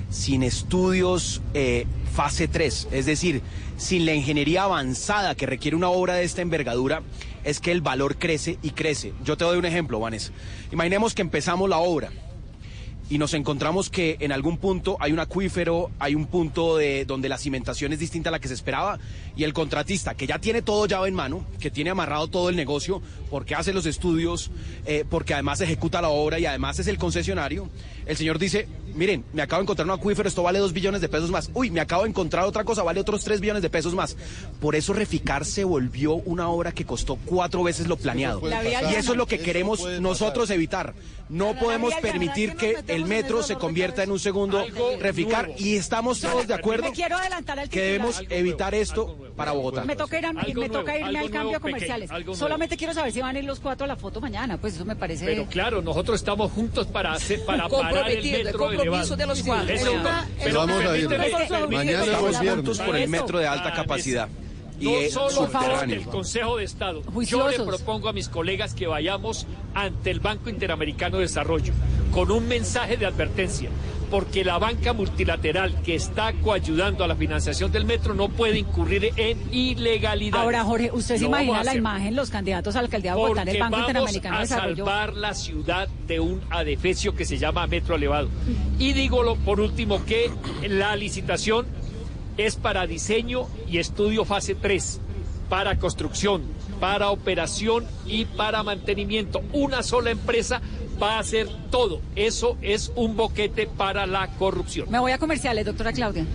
sin estudios eh, fase 3, es decir, sin la ingeniería avanzada que requiere una obra de esta envergadura, es que el valor crece y crece. Yo te doy un ejemplo, Vanessa. Imaginemos que empezamos la obra y nos encontramos que en algún punto hay un acuífero, hay un punto de donde la cimentación es distinta a la que se esperaba y el contratista que ya tiene todo llave en mano, que tiene amarrado todo el negocio, porque hace los estudios, eh, porque además ejecuta la obra y además es el concesionario, el señor dice, miren, me acabo de encontrar un acuífero, esto vale dos billones de pesos más, uy, me acabo de encontrar otra cosa, vale otros tres billones de pesos más. Por eso Reficar se volvió una obra que costó cuatro veces lo planeado. Y eso es lo que Eso queremos nosotros evitar. No podemos permitir ¿quién que el metro se convierta en un segundo Algo reficar nuevo. y estamos todos de acuerdo Me quiero adelantar al que debemos Algo evitar nuevo, esto para Bogotá. Me toca, ir a- irme al cambio comerciales. Solamente quiero saber si van a ir los cuatro a la foto mañana. Pues eso me parece. Pero claro, nosotros estamos juntos para hacer, para parar el metro compromiso elevado. de los cuatro. Eso, Pero- pero Vamos a ir. Mañana Estamos juntos por el metro de alta capacidad y No eh, solo el Consejo de Estado. Yo le propongo a mis colegas que vayamos ante el Banco Interamericano de Desarrollo con un mensaje de advertencia, porque la banca multilateral que está coayudando a la financiación del metro no puede incurrir en ilegalidad. Ahora, Jorge, ¿usted se imagina la imagen, los candidatos a la alcaldía de Bogotá el Banco vamos Interamericano de a Desarrollo? salvar la ciudad de un adefesio que se llama metro elevado. Y digo lo- por último que la licitación es para diseño y estudio fase 3, para construcción, para operación y para mantenimiento. Una sola empresa va a hacer todo. Eso es un boquete para la corrupción. Me voy a comerciales, doctora Claudia.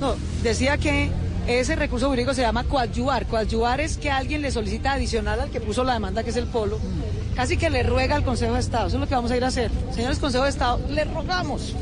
No, decía que ese recurso jurídico se llama coadyuvar. Coadyuvar es que alguien le solicita adicional al que puso la demanda, que es el polo, casi que le ruega al Consejo de Estado. Eso es lo que vamos a ir a hacer. Señores Consejo de Estado, le rogamos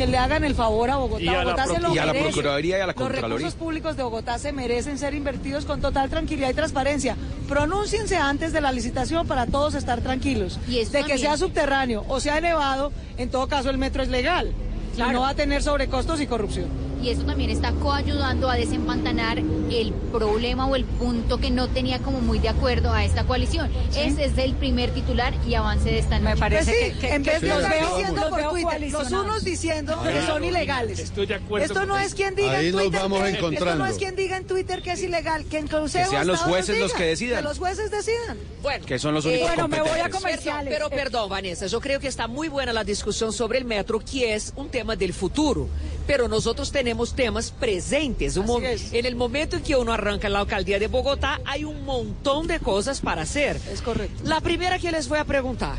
que le hagan el favor a Bogotá. Y a la Bogotá se Pro- lo y a la. Procuraduría y a la Los recursos públicos de Bogotá se merecen ser invertidos con total tranquilidad y transparencia. Pronúnciense antes de la licitación para todos estar tranquilos. Y de que sea subterráneo o sea elevado, en todo caso el metro es legal. Y no va a tener sobrecostos y corrupción. Y eso también está coayudando a desempantanar el problema o el punto que no tenía como muy de acuerdo a esta coalición. Ese es el primer titular y avance de esta noche. Me parece Pues sí, en vez de los estar veo- diciendo los por Twitter, los unos diciendo que Claro, son ilegales. Estoy de acuerdo Esto no es quien diga Ahí en nos Twitter vamos que, esto encontrando. no es quien diga en Twitter que es ilegal, que en Consejo Que sean los jueces los diga, que decidan. Que los jueces decidan. Bueno, Que son los únicos bueno, me voy a comerciales. Pero, pero perdón, Vanessa, yo creo que está muy buena la discusión sobre el metro, que es un tema del futuro. Pero nosotros tenemos temas presentes. Un En el momento en que uno arranca la alcaldía de Bogotá, hay un montón de cosas para hacer. Es correcto. La primera que les voy a preguntar.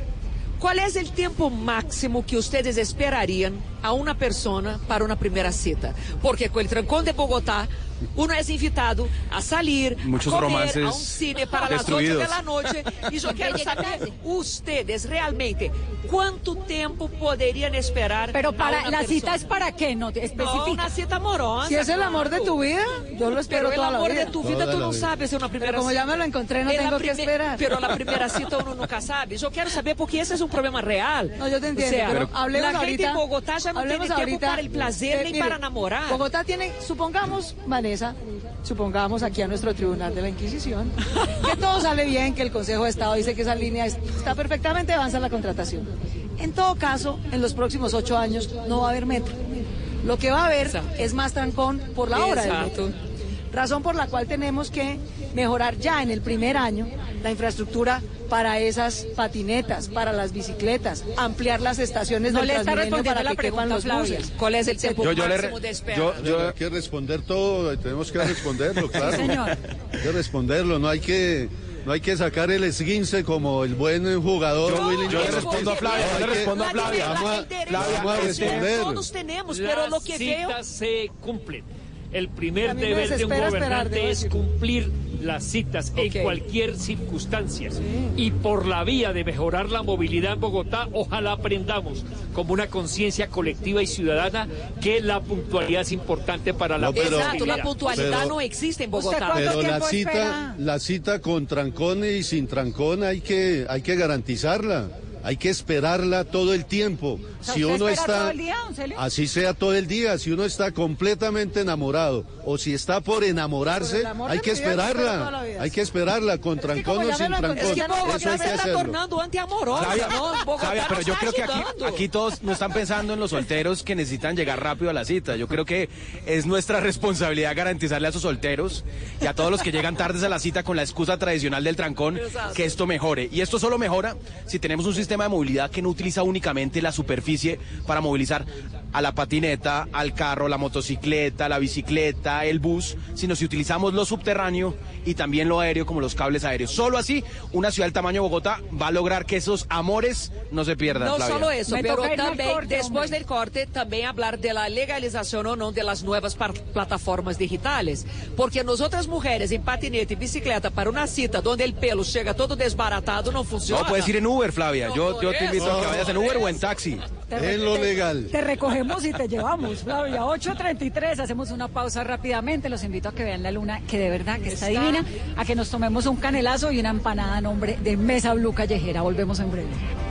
¿Cuál es el tiempo máximo que ustedes esperarían a una persona para una primera cita? Porque con el trancón de Bogotá, uno es invitado a salir, Muchos a comer romances a un cine para las 8 destruidos. de la noche. Y yo quiero saber, ustedes realmente, ¿cuánto tiempo podrían esperar? Pero a para una la persona? cita es para qué, no te No, especifica. una cita amorosa. Si es el amor de tu vida, yo lo espero Pero el toda la amor vida. de tu vida Toda no vida. sabes si una primera Pero como ya cita. me lo encontré, no En que esperar. Pero la primera cita uno nunca sabe. Yo quiero saber porque ese es un problema real. No, yo te entiendo, O sea, pero la gente ahorita. en Bogotá ya no hablemos tiene ahorita, para el placer eh, ni mire, para enamorar. Bogotá tiene, supongamos, Vanessa, supongamos aquí a nuestro tribunal de la Inquisición, que todo sale bien, que el Consejo de Estado dice que esa línea es- está perfectamente, avanza la contratación. En todo caso, en los próximos ocho años no va a haber metro. Lo que va a haber es más trancón por la hora del metro. Razón por la cual tenemos que mejorar ya en el primer año la infraestructura para esas patinetas, para las bicicletas, ampliar las estaciones No del le está respondiendo para la que pregunta, los Flavia. buses. ¿Cuál es el tiempo Yo- yo le máximo re- de espera? yo- Yo, hay que responder todo, tenemos que responderlo, claro. señor. Hay que responderlo, no hay que, no hay que sacar el esguince como el buen jugador Yo- Willy yo le respondo a Flavia, yo le respondo a Flavia. Vamos a, derecho vamos a a responder. Todos tenemos, pero lo que veo... citas se cumplen. El primer deber de un gobernante es cumplir las citas en cualquier circunstancia. Y por la vía de mejorar la movilidad en Bogotá, ojalá aprendamos como una conciencia colectiva y ciudadana que la puntualidad es importante para la No, pero- Exacto, la puntualidad pero- no existe en ¿Usted Bogotá. Pero la espera? cita, la cita con trancón y sin trancón hay que, hay que garantizarla. Hay que esperarla todo el tiempo. sea, si ¿usted uno está todo el día, don Celio? así sea todo el día, si uno está completamente enamorado o si está por enamorarse, hay que esperarla. vida. Hay que esperarla con trancón como o sin trancón. Es que Bogotá se que está hacerlo. tornando antiamorosa, Flavia, ¿no? Pero yo creo que aquí todos no están pensando en los solteros que necesitan llegar rápido a la cita. Yo creo que es nuestra responsabilidad garantizarle a esos solteros y a todos los que llegan tardes a la cita con la excusa tradicional del trancón que esto mejore. Y esto solo mejora si tenemos un sistema de movilidad que no utiliza únicamente la superficie para movilizar a la patineta, al carro, la motocicleta, la bicicleta, el bus, sino si utilizamos lo subterráneo y también lo aéreo como los cables aéreos. Solo así, una ciudad del tamaño de Bogotá va a lograr que esos amores no se pierdan. No Flavia. solo eso, Me pero también, corte, después hombre. del corte, también hablar de la legalización o no de las nuevas plataformas digitales. Porque nosotras mujeres en patinete y bicicleta para una cita donde el pelo llega todo desbaratado no funciona. No, puedes ir en Uber, Flavia. No, yo yo te invito a que vayas en Uber o en taxi. En lo legal. Te recogemos y te llevamos, Flavia. 8.33, hacemos una pausa rápidamente. Los invito a que vean la luna, que de verdad que está, divina. A que nos tomemos un canelazo y una empanada a nombre de Mesa Blue Callejera. Volvemos en breve.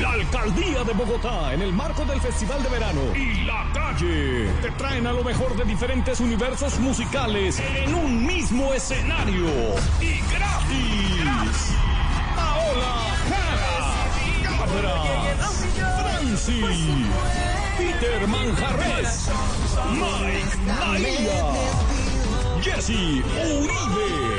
La Alcaldía de Bogotá, en el marco del Festival de Verano y La Calle, te traen a lo mejor de diferentes universos musicales en un mismo escenario y gratis. Paola Jara, Cabra, Franci, Peter Manjarres, Mike María, Jesse Uribe.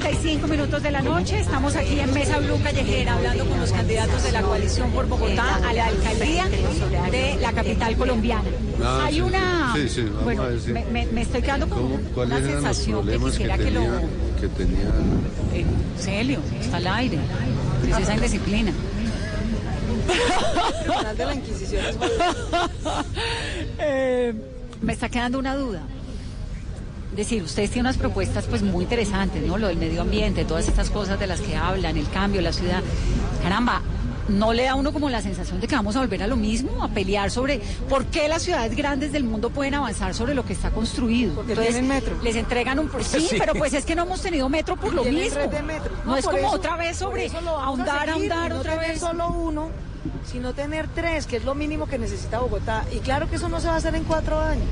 8.35 minutos de la noche, estamos aquí en Mesa Blue Callejera hablando con los candidatos de la coalición por Bogotá a la alcaldía de la capital colombiana. Ah, Hay sí, una... sí, sí, vamos bueno, a si- me, me- me estoy quedando con ¿Cómo- una ¿Cuáles eran los sensación que quisiera que, lo... Que tenía Eh, Celio, está al aire. Es esa indisciplina. Tribunal de la Inquisición Eh, me está quedando una duda. Es decir, ustedes tienen unas propuestas pues muy interesantes, ¿no? Lo del medio ambiente, todas estas cosas de las que hablan, el cambio, la ciudad. Caramba, ¿no le da a uno como la sensación de que vamos a volver a lo mismo? A pelear sobre por qué las ciudades grandes del mundo pueden avanzar sobre lo que está construido. Porque tienen metro. Les entregan un... Sí, Sí. pero pues es que no hemos tenido metro por lo mismo. de metro. No, es como eso- otra vez sobre vamos a ahondar, seguir, ahondar no otra tener vez. solo uno, sino tener tres, que es lo mínimo que necesita Bogotá. Y claro que eso no se va a hacer en cuatro años.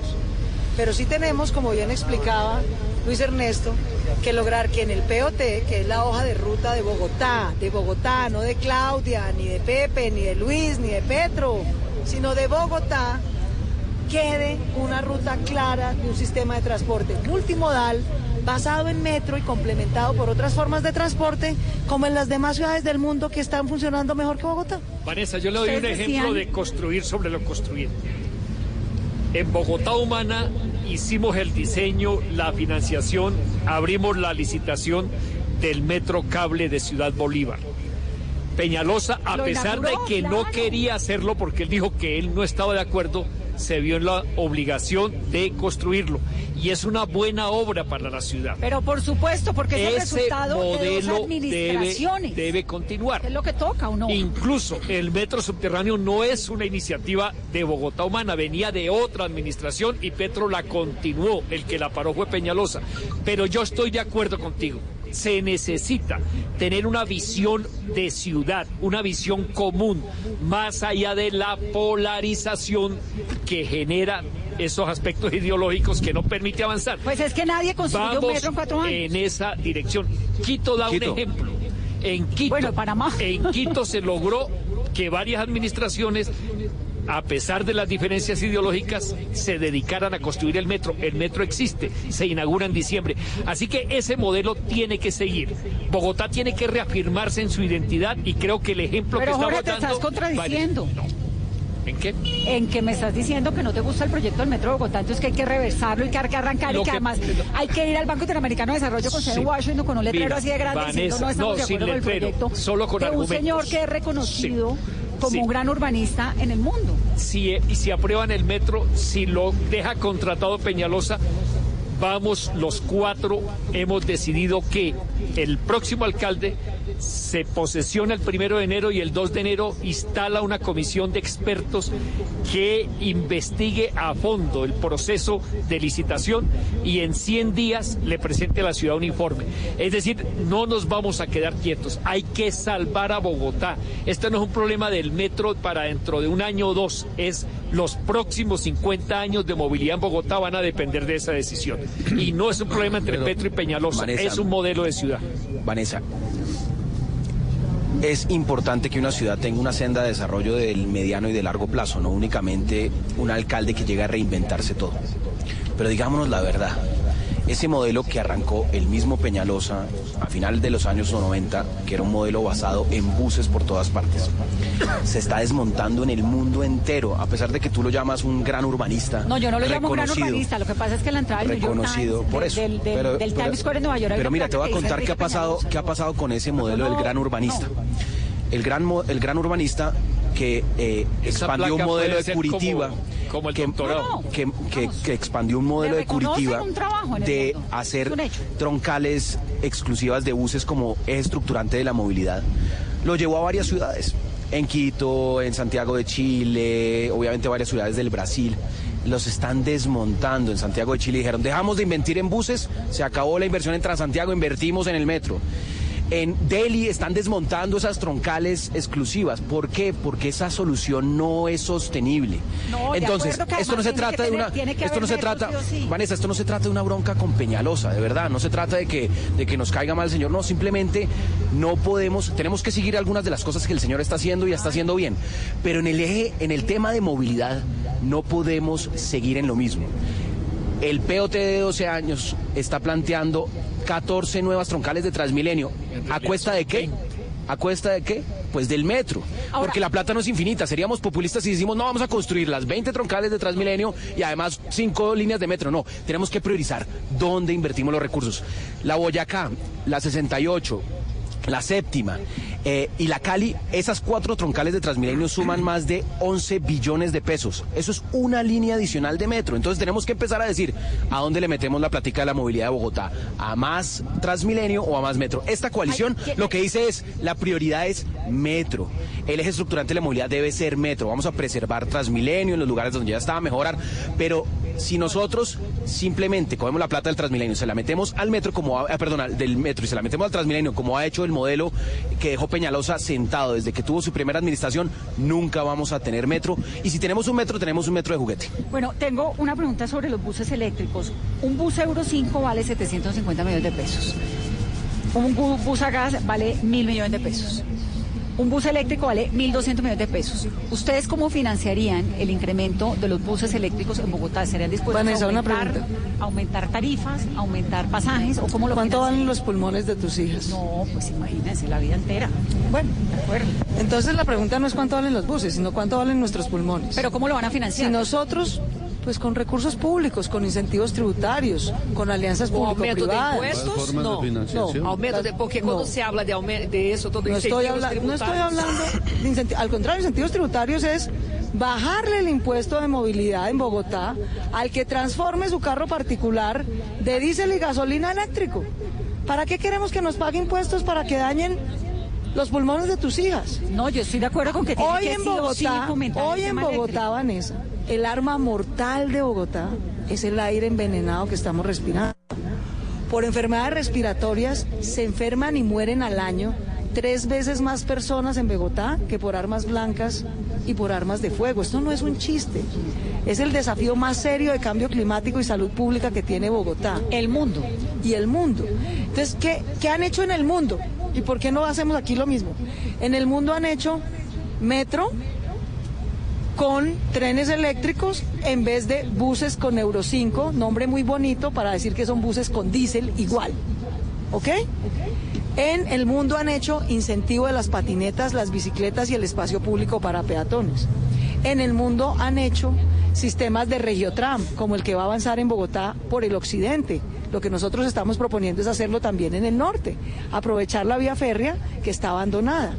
Pero sí tenemos, como bien explicaba Luis Ernesto, que lograr que en el POT, que es la hoja de ruta de Bogotá, de Bogotá, no de Claudia, ni de Pepe, ni de Luis, ni de Petro, sino de Bogotá, quede una ruta clara de un sistema de transporte multimodal basado en metro y complementado por otras formas de transporte como en las demás ciudades del mundo que están funcionando mejor que Bogotá. Vanessa, yo le doy un ejemplo decían- de construir sobre lo construido. En Bogotá Humana hicimos el diseño, la financiación, abrimos la licitación del metro cable de Ciudad Bolívar. Peñalosa, a pesar de que no quería hacerlo porque él dijo que él no estaba de acuerdo, se vio en la obligación de construirlo. Y es una buena obra para la ciudad. Pero por supuesto, porque es el resultado de dos modelo debe, administraciones. debe continuar. Es lo que toca, ¿o no? Incluso el metro subterráneo no es una iniciativa de Bogotá Humana, venía de otra administración y Petro la continuó. El que la paró fue Peñalosa. Pero yo estoy de acuerdo contigo. Se necesita tener una visión de ciudad, una visión común, más allá de la polarización que genera esos aspectos ideológicos que no permite avanzar. Pues es que nadie construyó un metro en cuatro años. en esa dirección. Quito da Quito. un ejemplo. En Quito, en Quito se logró que varias administraciones a pesar de las diferencias ideológicas, se dedicaran a construir el metro. El metro existe, se inaugura en diciembre. Así que ese modelo tiene que seguir. Bogotá tiene que reafirmarse en su identidad y creo que el ejemplo Pero que Jorge, estamos te dando... estás contradiciendo. No. ¿En qué? En que me estás diciendo que no te gusta el proyecto del Metro de Bogotá, entonces que hay que reversarlo y que hay que arrancar Lo y que, que- además hay que ir al Banco Interamericano de Desarrollo con sede Sí. Washington con un letrero Mira, así de grande diciendo no estamos no, de sin acuerdo con el letrero, proyecto solo con de un argumentos. señor que es reconocido como Sí. un gran urbanista en el mundo. si, y si aprueban el metro, si lo deja contratado Peñalosa, vamos los cuatro, hemos decidido que el próximo alcalde se posesiona el primero de enero y el 2 de enero instala una comisión de expertos que investigue a fondo el proceso de licitación y en 100 días le presente a la ciudad un informe. Es decir, no nos vamos a quedar quietos, hay que salvar a Bogotá. Este no es un problema del metro para dentro de un año o dos, es los próximos 50 años de movilidad en Bogotá van a depender de esa decisión. Y no es un problema entre Pero, Petro y Peñalosa, Vanessa, es un modelo de ciudad. Vanessa, es importante que una ciudad tenga una senda de desarrollo del mediano y de largo plazo, no únicamente un alcalde que llega a reinventarse todo. Pero digámonos la verdad, ese modelo que arrancó el mismo Peñalosa a final de los años 90, que era un modelo basado en buses por todas partes, se está desmontando en el mundo entero, a pesar de que tú lo llamas un gran urbanista. No, yo no lo llamo un gran reconocido urbanista, lo que pasa es que la entrada del reconocido Times, por eso. del, del- Pero- del pero- Times Square en Nueva York. Pero mira, te voy a contar qué ha pasado, qué ha pasado con ese modelo No, del gran urbanista. El gran, el gran urbanista que eh, expandió un modelo de Curitiba. como- como el que, doctorado. que, que- que expandió un modelo de Curitiba de hacer troncales exclusivas de buses como eje estructurante de la movilidad. Lo llevó a varias ciudades. En Quito, en Santiago de Chile, obviamente varias ciudades del Brasil. Los están desmontando en Santiago de Chile. Dijeron, dejamos de invertir en buses, se acabó la inversión en Transantiago, invertimos en el metro. En Delhi están desmontando esas troncales exclusivas. ¿Por qué? Porque esa solución no es sostenible. No, Entonces, esto no se trata de una esto no se trata, sí. Vanessa, esto no se trata de una bronca con Peñalosa, de verdad, no se trata de que de que nos caiga mal el señor, no, simplemente no podemos, tenemos que seguir algunas de las cosas que el señor está haciendo y está haciendo bien, pero en el eje en el tema de movilidad no podemos seguir en lo mismo. El POT de 12 años está planteando 14 nuevas troncales de Transmilenio. ¿A cuesta de qué? ¿A cuesta de qué? Pues del metro. Porque la plata no es infinita. Seríamos populistas si decimos, no, vamos a construir las 20 troncales de Transmilenio y además 5 líneas de metro. No, tenemos que priorizar dónde invertimos los recursos. La Boyacá, la 68, la séptima eh, y la Cali, esas cuatro troncales de Transmilenio suman más de 11 billones de pesos. Eso es una línea adicional de metro. Entonces tenemos que empezar a decir a dónde le metemos la platica de la movilidad de Bogotá, a más Transmilenio o a más metro. Esta coalición lo que dice es la prioridad es metro. El eje estructurante de la movilidad debe ser metro. Vamos a preservar Transmilenio en los lugares donde ya estaba mejorar, pero si nosotros simplemente cogemos la plata del Transmilenio, se la metemos al metro como, ha- eh, perdón, del metro y se la metemos al Transmilenio como ha hecho el modelo que dejó Peñalosa sentado desde que tuvo su primera administración, nunca vamos a tener metro. Y si tenemos un metro, tenemos un metro de juguete. Bueno, tengo una pregunta sobre los buses eléctricos. Un bus Euro 5 vale 750 millones de pesos. Un bu- bus a gas vale mil millones de pesos. Un bus eléctrico vale 1.200 millones de pesos. ¿Ustedes cómo financiarían el incremento de los buses eléctricos en Bogotá? ¿Serían dispuestos Vanessa, a aumentar, aumentar tarifas, aumentar pasajes o cómo lo ¿Cuánto financian? valen los pulmones de tus hijas? No, pues imagínense, la vida entera. Bueno, de acuerdo. Entonces la pregunta no es cuánto valen los buses, sino cuánto valen nuestros pulmones. Pero ¿cómo lo van a financiar? Si nosotros, pues con recursos públicos, con incentivos tributarios, con alianzas Com aumento de público-privadas. impuestos, no. Aumento de, porque cuando se habla de, de eso, todo No estoy, incentivos habla- no estoy tributarios. hablando, de incenti- al contrario, incentivos tributarios es bajarle el impuesto de movilidad en Bogotá al que transforme su carro particular de diésel y gasolina eléctrico. ¿Para qué queremos que nos pague impuestos para que dañen los pulmones de tus hijas? No, yo estoy de acuerdo con que tiene hoy que en sí sí Bogotá, el hoy en Bogotá, eléctrico. Vanessa, el arma mortal de Bogotá es el aire envenenado que estamos respirando. Por enfermedades respiratorias se enferman y mueren al año tres veces más personas en Bogotá que por armas blancas y por armas de fuego. Esto no es un chiste. Es el desafío más serio de cambio climático y salud pública que tiene Bogotá. El mundo. Y el mundo. Entonces, ¿qué, qué han hecho en el mundo? ¿Y por qué no hacemos aquí lo mismo? En el mundo han hecho metro, con trenes eléctricos en vez de buses con Euro 5, nombre muy bonito para decir que son buses con diésel igual. ¿Ok? En el mundo han hecho incentivo de las patinetas, las bicicletas y el espacio público para peatones. En el mundo han hecho sistemas de regiotram, como el que va a avanzar en Bogotá por el occidente. Lo que nosotros estamos proponiendo es hacerlo también en el norte, aprovechar la vía férrea que está abandonada.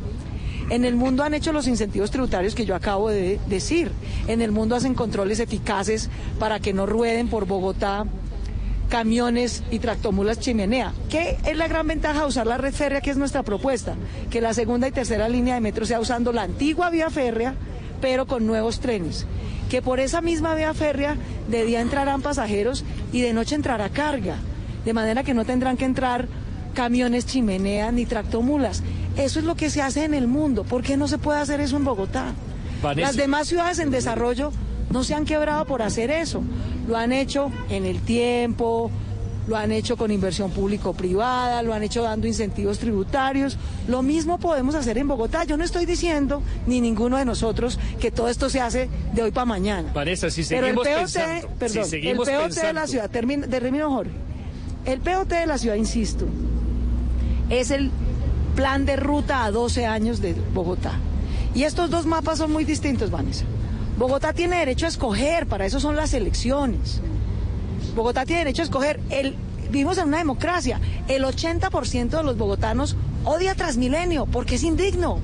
En el mundo han hecho los incentivos tributarios que yo acabo de decir. En el mundo hacen controles eficaces para que no rueden por Bogotá camiones y tractomulas chimenea. ¿Qué es la gran ventaja de usar la red férrea, que es nuestra propuesta? Que la segunda y tercera línea de metro sea usando la antigua vía férrea, pero con nuevos trenes. Que por esa misma vía férrea de día entrarán pasajeros y de noche entrará carga. De manera que no tendrán que entrar camiones chimenea ni tractomulas. Eso es lo que se hace en el mundo. ¿Por qué no se puede hacer eso en Bogotá? Vanessa. Las demás ciudades en desarrollo no se han quebrado por hacer eso. Lo han hecho en el tiempo, lo han hecho con inversión público-privada, lo han hecho dando incentivos tributarios. Lo mismo podemos hacer en Bogotá. Yo no estoy diciendo, ni ninguno de nosotros, que todo esto se hace de hoy para mañana. Vanessa, si Pero el seguimos POT, pensando, perdón, si seguimos el POT de la ciudad, termino, termino Jorge. El POT de la ciudad, insisto, es el plan de ruta a 12 años de Bogotá. Y estos dos mapas son muy distintos, Vanessa. Bogotá tiene derecho a escoger, para eso son las elecciones. Bogotá tiene derecho a escoger. Vivimos en una democracia. El 80% de los bogotanos odia Transmilenio porque es indigno,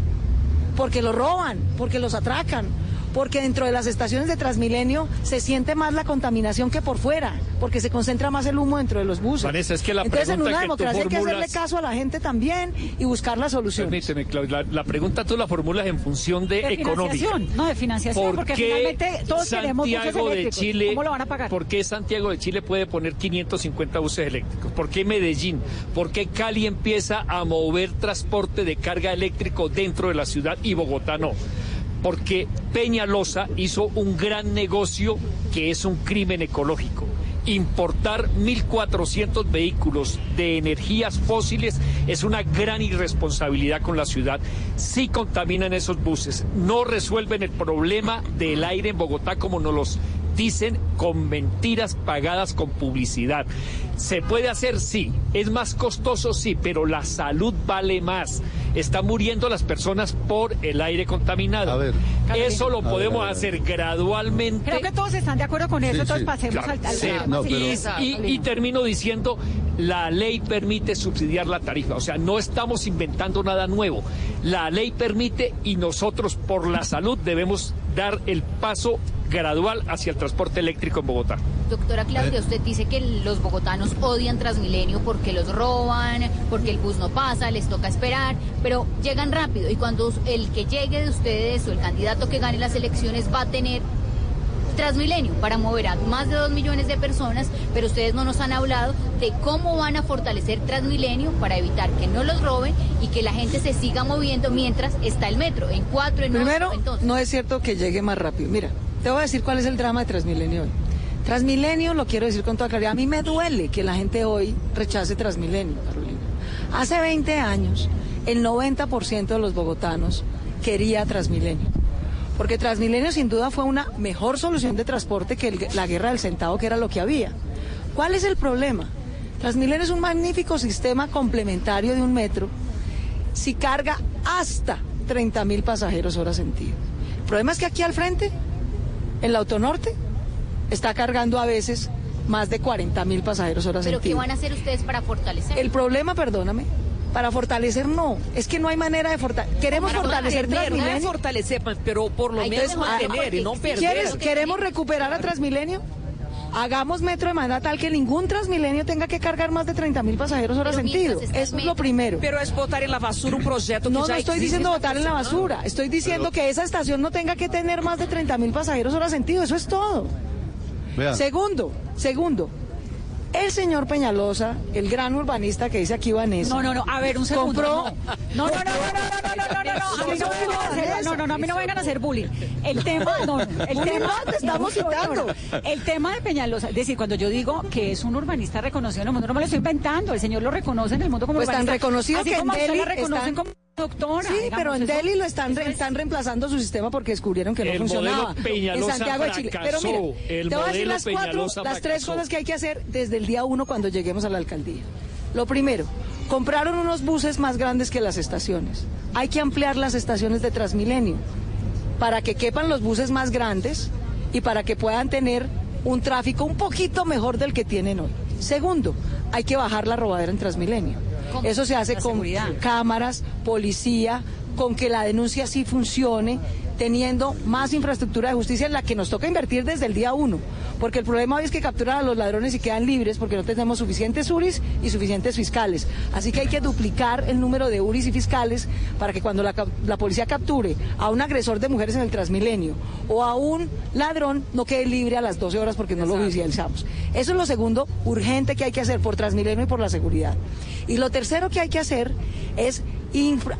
porque lo roban, porque los atracan, porque dentro de las estaciones de Transmilenio se siente más la contaminación que por fuera, porque se concentra más el humo dentro de los buses. Vanessa, es que la Entonces, en una democracia hay que hacerle caso a la gente también y buscar la solución. Permíteme, Claudia, la, la pregunta tú la formulas en función de, De económica. no, de financiación, ¿Por porque qué finalmente todos queremos buses Santiago de. Chile, ¿Cómo lo van a pagar? ¿Por qué Santiago de Chile puede poner 550 buses eléctricos? ¿Por qué Medellín? ¿Por qué Cali empieza a mover transporte de carga eléctrico dentro de la ciudad y Bogotá no? Porque Peñalosa hizo un gran negocio que es un crimen ecológico. Importar 1.400 vehículos de energías fósiles es una gran irresponsabilidad con la ciudad. Sí contaminan esos buses, no resuelven el problema del aire en Bogotá como nos los dicen con mentiras pagadas con publicidad. ¿Se puede hacer? Sí. ¿Es más costoso? Sí, pero la salud vale más. Están muriendo las personas por el aire contaminado. Eso lo A ver, podemos a ver, a ver. hacer gradualmente. Creo que todos están de acuerdo con eso, Sí, entonces sí. pasemos Claro, al, al sí. tema. Y- Sí. y, y termino diciendo, la ley permite subsidiar la tarifa, o sea, no estamos inventando nada nuevo. La ley permite y nosotros por la salud debemos dar el paso gradual hacia el transporte eléctrico en Bogotá. Doctora Claudia, usted dice que los bogotanos odian Transmilenio porque los roban, porque el bus no pasa, les toca esperar, pero llegan rápido y cuando el que llegue de ustedes o el candidato que gane las elecciones va a tener Transmilenio para mover a más de dos millones de personas, pero ustedes no nos han hablado de cómo van a fortalecer Transmilenio para evitar que no los roben y que la gente se siga moviendo mientras está el metro, en cuatro, en Primero, ocho, entonces. no es cierto que llegue más rápido. Mira, te voy a decir cuál es el drama de Transmilenio hoy. Transmilenio, lo quiero decir con toda claridad, a mí me duele que la gente hoy rechace Transmilenio, Carolina. Hace 20 años, el 90% de los bogotanos quería Transmilenio. Porque Transmilenio sin duda fue una mejor solución de transporte que el- la guerra del centavo, que era lo que había. ¿Cuál es el problema? Transmilenio es un magnífico sistema complementario de un metro si carga hasta 30 mil pasajeros hora sentido. El problema es que aquí al frente, en la autonorte, está cargando a veces más de 40 mil pasajeros hora Pero ¿qué van a hacer ustedes para fortalecer? El problema, perdóname, para fortalecer no, es que no hay manera de fortalecer. Queremos Para fortalecer Transmilenio. fortalecer, mas- pero por lo menos mantener y no perder. ¿Quieres- ¿Queremos recuperar a Transmilenio? Hagamos metro de manera tal que ningún Transmilenio tenga que cargar más de 30 mil pasajeros hora sentido. Eso es lo primero. Pero es botar en la basura un proyecto que No, no ya estoy existe diciendo botar en la basura. Estoy diciendo que esa estación no tenga que tener más de 30 mil pasajeros hora sentido. Eso es todo. Segundo, segundo. El señor Peñalosa, el gran urbanista que dice aquí Vanessa. No, no, no, a ver, un segundo. Compró. No, no, no, no, no, no, no, no, no, no, no a hacer- no, no, no, a mí no vengan a hacer bullying. El tema, no, no, el tema, no, te estamos no, no, no, citando. no. El tema de Peñalosa, es decir, cuando yo digo que es un urbanista reconocido en el mundo, no me lo estoy inventando, el señor lo reconoce en el mundo como Pues tan reconocido que en Delhi reconocen como Doctora, Sí, pero en eso- Delhi lo están, re- es- están reemplazando su sistema porque descubrieron que no El funcionaba. en Santiago de Chile. Pero mira, El te voy a decir las cuatro, las tres cosas que hay que hacer desde el día uno cuando lleguemos a la alcaldía. Lo primero, compraron unos buses más grandes que las estaciones. Hay que ampliar las estaciones de Transmilenio para que quepan los buses más grandes y para que puedan tener un tráfico un poquito mejor del que tienen hoy. Segundo, hay que bajar la robadera en Transmilenio. Eso se hace con cámaras, policía, con que la denuncia sí funcione, teniendo más infraestructura de justicia en la que nos toca invertir desde el día uno. Porque el problema hoy es que capturan a los ladrones y quedan libres porque no tenemos suficientes URIs y suficientes fiscales. Así que hay que duplicar el número de URIs y fiscales para que cuando la, policía capture a un agresor de mujeres en el Transmilenio o a un ladrón no quede libre a las 12 horas porque no lo judicializamos. Eso es lo segundo urgente que hay que hacer por Transmilenio y por la seguridad. Y lo tercero que hay que hacer es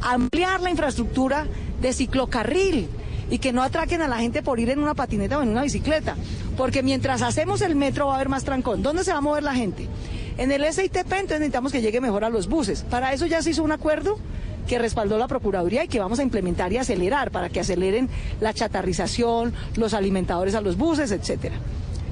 ampliar la infraestructura de ciclocarril y que no atraquen a la gente por ir en una patineta o en una bicicleta. Porque mientras hacemos el metro va a haber más trancón. ¿Dónde se va a mover la gente? En el SITP entonces necesitamos que llegue mejor a los buses. Para eso ya se hizo un acuerdo que respaldó la Procuraduría y que vamos a implementar y acelerar para que aceleren la chatarrización, los alimentadores a los buses, etcétera.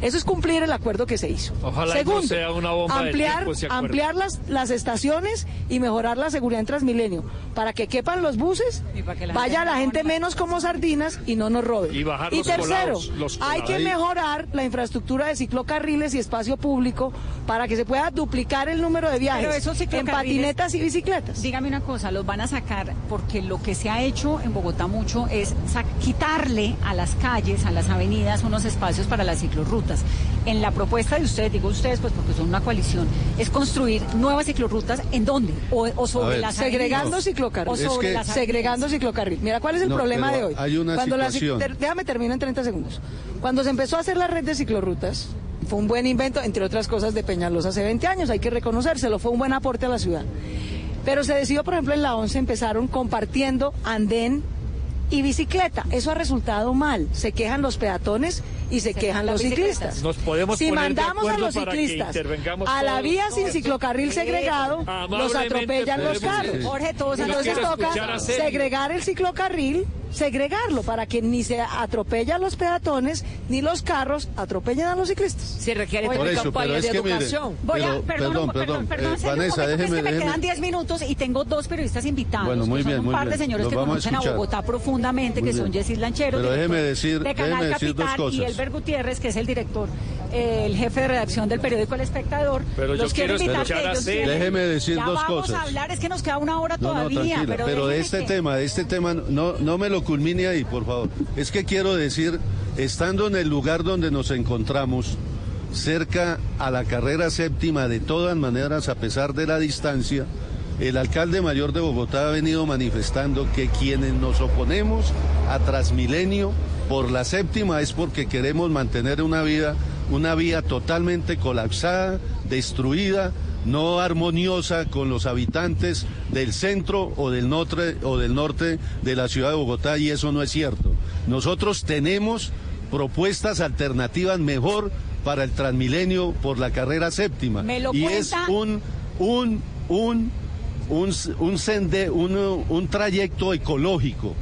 Eso es cumplir el acuerdo que se hizo. Ojalá no Segundo, sea una bomba ampliar, tiempo las, las estaciones y mejorar la seguridad en Transmilenio para que quepan los buses, que la vaya gente la no gente menos como sardinas y no nos roben. Y bajar los tercero, colados, los hay que mejorar la infraestructura de ciclocarriles y espacio público para que se pueda duplicar el número de viajes Pero esos en patinetas y bicicletas. Dígame una cosa, los van a sacar porque lo que se ha hecho en Bogotá mucho es quitarle a las calles, a las avenidas, unos espacios para las ciclorrutas. En la propuesta de ustedes, digo ustedes pues porque son una coalición, es construir nuevas ciclorrutas ¿en dónde? O, o sobre ver, las segregando avenidas. ciclocarril. O Es sobre que- las avenidas. segregando ciclocarril. Mira, ¿cuál es el No, problema de hoy? hay una Cuando situación. déjame terminar en 30 segundos. Cuando se empezó a hacer la red de ciclorrutas, fue un buen invento, entre otras cosas, de Peñalosa hace 20 años, hay que reconocérselo, fue un buen aporte a la ciudad. Pero se decidió, por ejemplo, en la 11 empezaron compartiendo andén y bicicleta. Eso ha resultado mal. Se quejan los peatones y se quejan los ciclistas. Nos podemos si poner de mandamos a los ciclistas a la vía sin ciclocarril segregado, los atropellan los carros. Jorge, todos Entonces toca segregar el ciclocarril, segregarlo para que ni se atropella a los peatones ni los carros atropellen a los ciclistas. Se requiere una eso, campaña de mire, educación. Voy a, Pero, perdón, perdón, perdón, perdón, perdón, eh, señor, Vanessa, un momento, déjeme- es que me déjeme- quedan 10 minutos y tengo dos periodistas invitados. Bueno, muy que son bien, un muy par de bien. señores que vamos a conocen a. Bogotá profundamente, Muy que son bien. Yesid Lanchero, Pero déjeme decir- de déjeme Canal decir dos Capital, cosas. Y Elber Gutiérrez, que es el director, eh, el jefe de redacción del periódico El Espectador. Pero yo Los quiero invitar escuchar a Déjeme decir ya dos vamos cosas. a hablar, es que nos queda una hora No, todavía. pero, pero de este que- tema, de este tema, no, no me lo culmine ahí, por favor. Es que quiero decir, estando en el lugar donde nos encontramos, cerca a la carrera séptima, de todas maneras, a pesar de la distancia, el alcalde mayor de Bogotá ha venido manifestando que quienes nos oponemos a Transmilenio por la séptima es porque queremos mantener una vida, una vía totalmente colapsada, destruida, no armoniosa con los habitantes del centro o del norte o del norte de la ciudad de Bogotá y eso no es cierto. Nosotros tenemos propuestas alternativas mejor para el Transmilenio por la carrera séptima Me lo y es un un un un, un, sende- un, un trayecto ecológico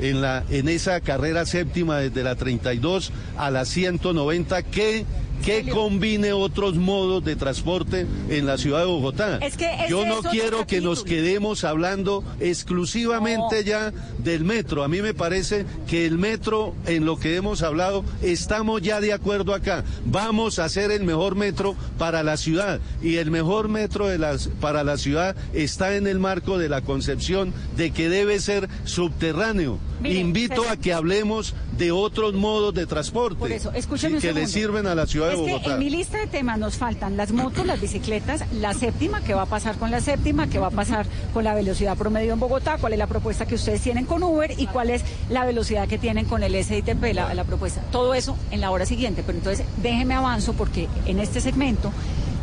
en, la, en esa carrera séptima desde la 32 a la 190 que, que combine otros modos de transporte en la ciudad de Bogotá. Es que ese Yo no quiero que nos quedemos hablando exclusivamente ya del metro. A mí me parece que el metro, en lo que hemos hablado, estamos ya de acuerdo acá. Vamos a hacer el mejor metro para la ciudad. Y el mejor metro de las, para la ciudad está en el marco de la concepción de que debe ser subterráneo. Invito a que hablemos de otros modos de transporte Por eso, escúcheme un que le sirven a la ciudad es de que Bogotá. en mi lista de temas nos faltan las motos, las bicicletas, la séptima, qué va a pasar con la séptima, qué va a pasar con la velocidad promedio en Bogotá, cuál es la propuesta que ustedes tienen con Uber y cuál es la velocidad que tienen con el SITP, la, la propuesta. Todo eso en la hora siguiente. Pero entonces déjeme avanzo porque en este segmento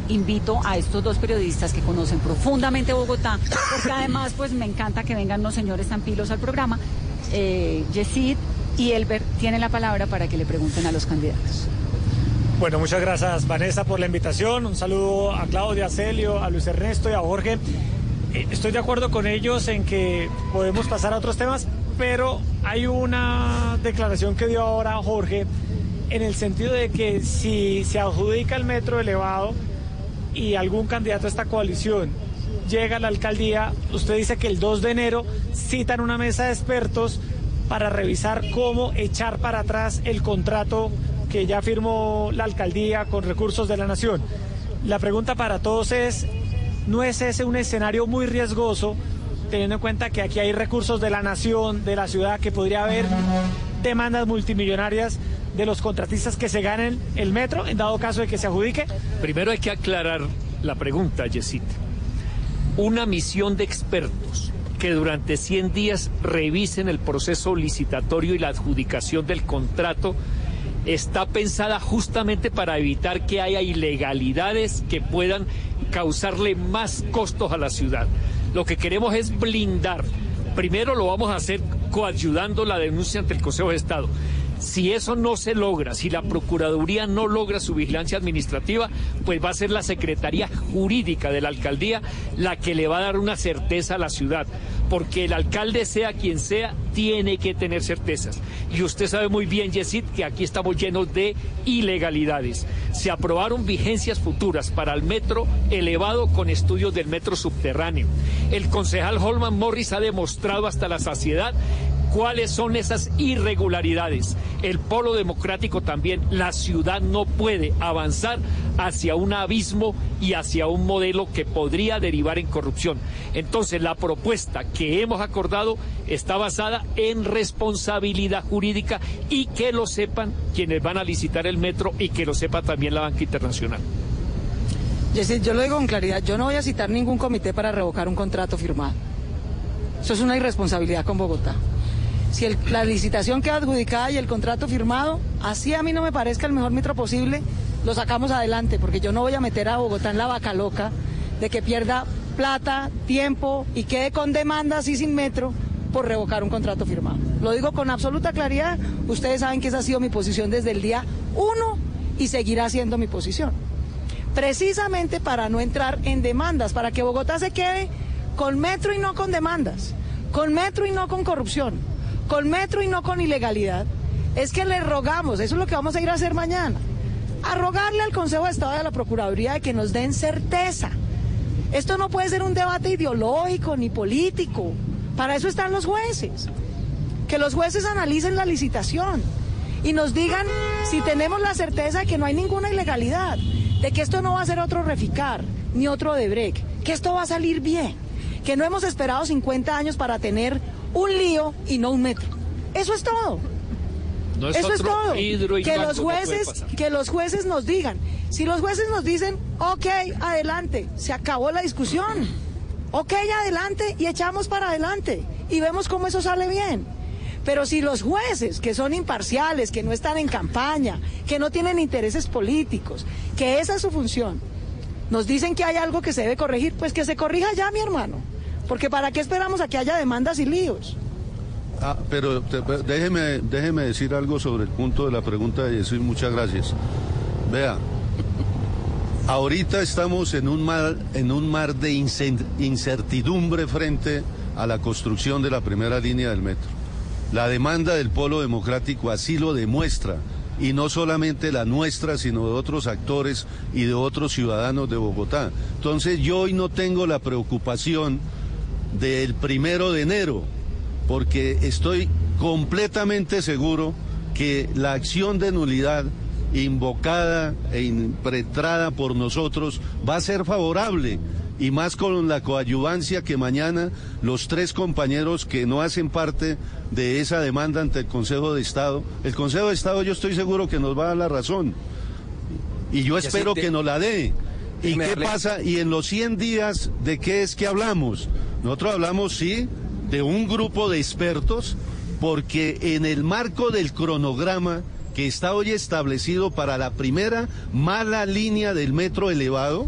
invito a estos dos periodistas que conocen profundamente Bogotá, porque además pues me encanta que vengan los señores tan pilos al programa. Eh, Yesid y Elber tienen la palabra para que le pregunten a los candidatos. Bueno, muchas gracias Vanessa por la invitación. Un saludo a Claudia, a Celio, a Luis Ernesto y a Jorge. eh, estoy de acuerdo con ellos en que podemos pasar a otros temas, pero hay una declaración que dio ahora Jorge en el sentido de que si se adjudica el metro elevado y algún candidato a esta coalición llega a la alcaldía, usted dice que el 2 de enero citan una mesa de expertos para revisar cómo echar para atrás el contrato que ya firmó la alcaldía con recursos de la nación. La pregunta para todos es, ¿no es ese un escenario muy riesgoso, teniendo en cuenta que aquí hay recursos de la nación, de la ciudad, que podría haber demandas multimillonarias de los contratistas que se ganen el metro, en dado caso de que se adjudique? Primero hay que aclarar la pregunta, Yesit. Una misión de expertos que durante 100 días revisen el proceso licitatorio y la adjudicación del contrato está pensada justamente para evitar que haya ilegalidades que puedan causarle más costos a la ciudad. Lo que queremos es blindar. Primero lo vamos a hacer coayudando la denuncia ante el Consejo de Estado. Si eso no se logra, si la Procuraduría no logra su vigilancia administrativa, pues va a ser la Secretaría Jurídica de la Alcaldía la que le va a dar una certeza a la ciudad. Porque el alcalde, sea quien sea, tiene que tener certezas. Y usted sabe muy bien, Yesid, que aquí estamos llenos de ilegalidades. Se aprobaron vigencias futuras para el metro elevado con estudios del metro subterráneo. El concejal Holman Morris ha demostrado hasta la saciedad cuáles son esas irregularidades. El polo democrático también, la ciudad no puede avanzar hacia un abismo y hacia un modelo que podría derivar en corrupción. Entonces, la propuesta que hemos acordado está basada en responsabilidad jurídica y que lo sepan quienes van a licitar el metro y que lo sepa también la banca internacional. Jessy, yo lo digo con claridad, yo no voy a citar ningún comité para revocar un contrato firmado. Eso es una irresponsabilidad con Bogotá si la licitación queda adjudicada y el contrato firmado, así a mí no me parezca el mejor metro posible, lo sacamos adelante, porque yo no voy a meter a Bogotá en la vaca loca de que pierda plata, tiempo y quede con demandas y sin metro por revocar un contrato firmado. Lo digo con absoluta claridad, ustedes saben que esa ha sido mi posición desde el día uno y seguirá siendo mi posición. Precisamente para no entrar en demandas, para que Bogotá se quede con metro y no con demandas, con metro y no con corrupción con metro y no con ilegalidad, es que le rogamos, eso es lo que vamos a ir a hacer mañana, a rogarle al Consejo de Estado y a la Procuraduría de que nos den certeza. Esto no puede ser un debate ideológico ni político. Para eso están los jueces. Que los jueces analicen la licitación y nos digan si tenemos la certeza de que no hay ninguna ilegalidad, de que esto no va a ser otro reficar ni otro de break, que esto va a salir bien, que no hemos esperado 50 años para tener un lío y no un metro. Eso es todo. Eso es todo. Que los jueces, que los jueces nos digan. Si los jueces nos dicen, ok, adelante, se acabó la discusión. Ok, adelante y echamos para adelante y vemos cómo eso sale bien. Pero si los jueces, que son imparciales, que no están en campaña, que no tienen intereses políticos, que esa es su función, nos dicen que hay algo que se debe corregir, pues que se corrija ya, mi hermano. Porque ¿para qué esperamos a que haya demandas y líos? Ah, pero déjeme, déjeme decir algo sobre el punto de la pregunta de Jesús. Muchas gracias. Vea, ahorita estamos en un mar, en un mar de incertidumbre frente a la construcción de la primera línea del metro. La demanda del polo democrático así lo demuestra y no solamente la nuestra, sino de otros actores y de otros ciudadanos de Bogotá. Entonces yo hoy no tengo la preocupación del primero de enero, porque estoy completamente seguro que la acción de nulidad invocada e impetrada por nosotros va a ser favorable y más con la coadyuvancia que mañana los tres compañeros que no hacen parte de esa demanda ante el Consejo de Estado, el Consejo de Estado yo estoy seguro que nos va a dar la razón y yo espero que nos la dé. ¿Y qué pasa? Y en los 100 días, ¿de qué es que hablamos? Nosotros hablamos, sí, de un grupo de expertos, porque en el marco del cronograma que está hoy establecido para la primera mala línea del metro elevado,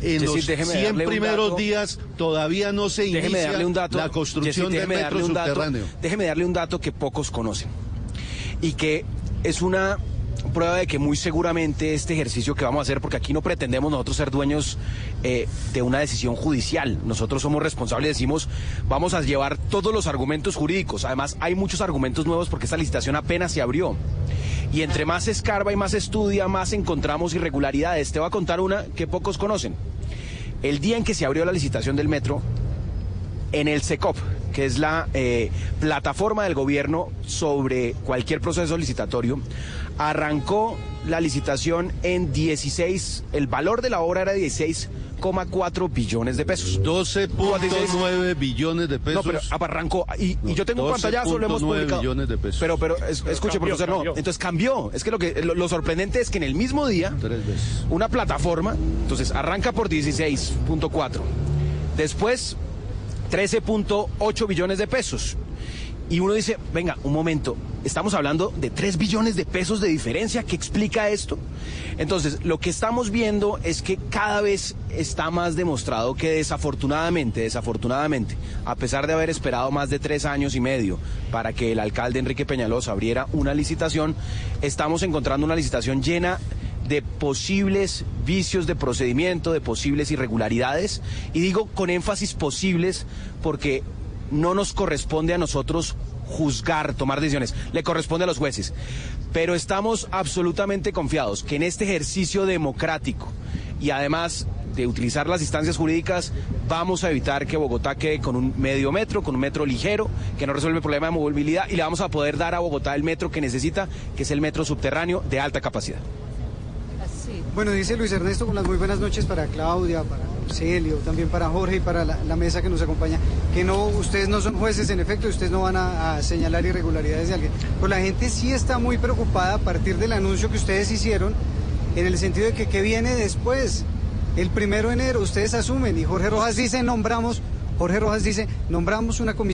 en los 100 primeros días todavía no se inicia la construcción del metro subterráneo. déjeme darle un dato que pocos conocen y que es una prueba de que muy seguramente este ejercicio que vamos a hacer, porque aquí no pretendemos nosotros ser dueños eh, de una decisión judicial, nosotros somos responsables, decimos, vamos a llevar todos los argumentos jurídicos, además hay muchos argumentos nuevos porque esta licitación apenas se abrió. Y entre más escarba y más estudia, más encontramos irregularidades. Te voy a contar una que pocos conocen. El día en que se abrió la licitación del metro, en el SECOP, que es la eh, plataforma del gobierno sobre cualquier proceso licitatorio, arrancó la licitación en 16, el valor de la obra era 16,4 billones de pesos. 12.9 billones de pesos. No, pero arrancó. Y, y yo tengo un pantallazo, lo hemos 12.9 publicado. billones de pesos. Pero, pero, es- escuche, cambió, profesor, no. Entonces cambió. Es que lo, que lo, lo sorprendente es que en el mismo día, una plataforma, entonces arranca por 16.4. Después, 13.8 billones de pesos. Y uno dice, venga, un momento, estamos hablando de 3 billones de pesos de diferencia. ¿Qué explica esto? Entonces, lo que estamos viendo es que cada vez está más demostrado que desafortunadamente, desafortunadamente, a pesar de haber esperado más de tres años y medio para que el alcalde Enrique Peñalosa abriera una licitación, estamos encontrando una licitación llena de posibles vicios de procedimiento, de posibles irregularidades, y digo con énfasis posibles porque no nos corresponde a nosotros juzgar, tomar decisiones, le corresponde a los jueces. Pero estamos absolutamente confiados que en este ejercicio democrático y además de utilizar las instancias jurídicas, vamos a evitar que Bogotá quede con un medio metro, con un metro ligero, que no resuelve el problema de movilidad y le vamos a poder dar a Bogotá el metro que necesita, que es el metro subterráneo de alta capacidad. Bueno, dice Luis Ernesto con las muy buenas noches para Claudia, para Celio, también para Jorge y para la, mesa que nos acompaña, que no, ustedes no son jueces en efecto, ustedes no van a, a señalar irregularidades de alguien. Pero la gente sí está muy preocupada a partir del anuncio que ustedes hicieron, en el sentido de que qué viene después. El primero de enero ustedes asumen y Jorge Rojas dice nombramos, Jorge Rojas dice nombramos una comisión.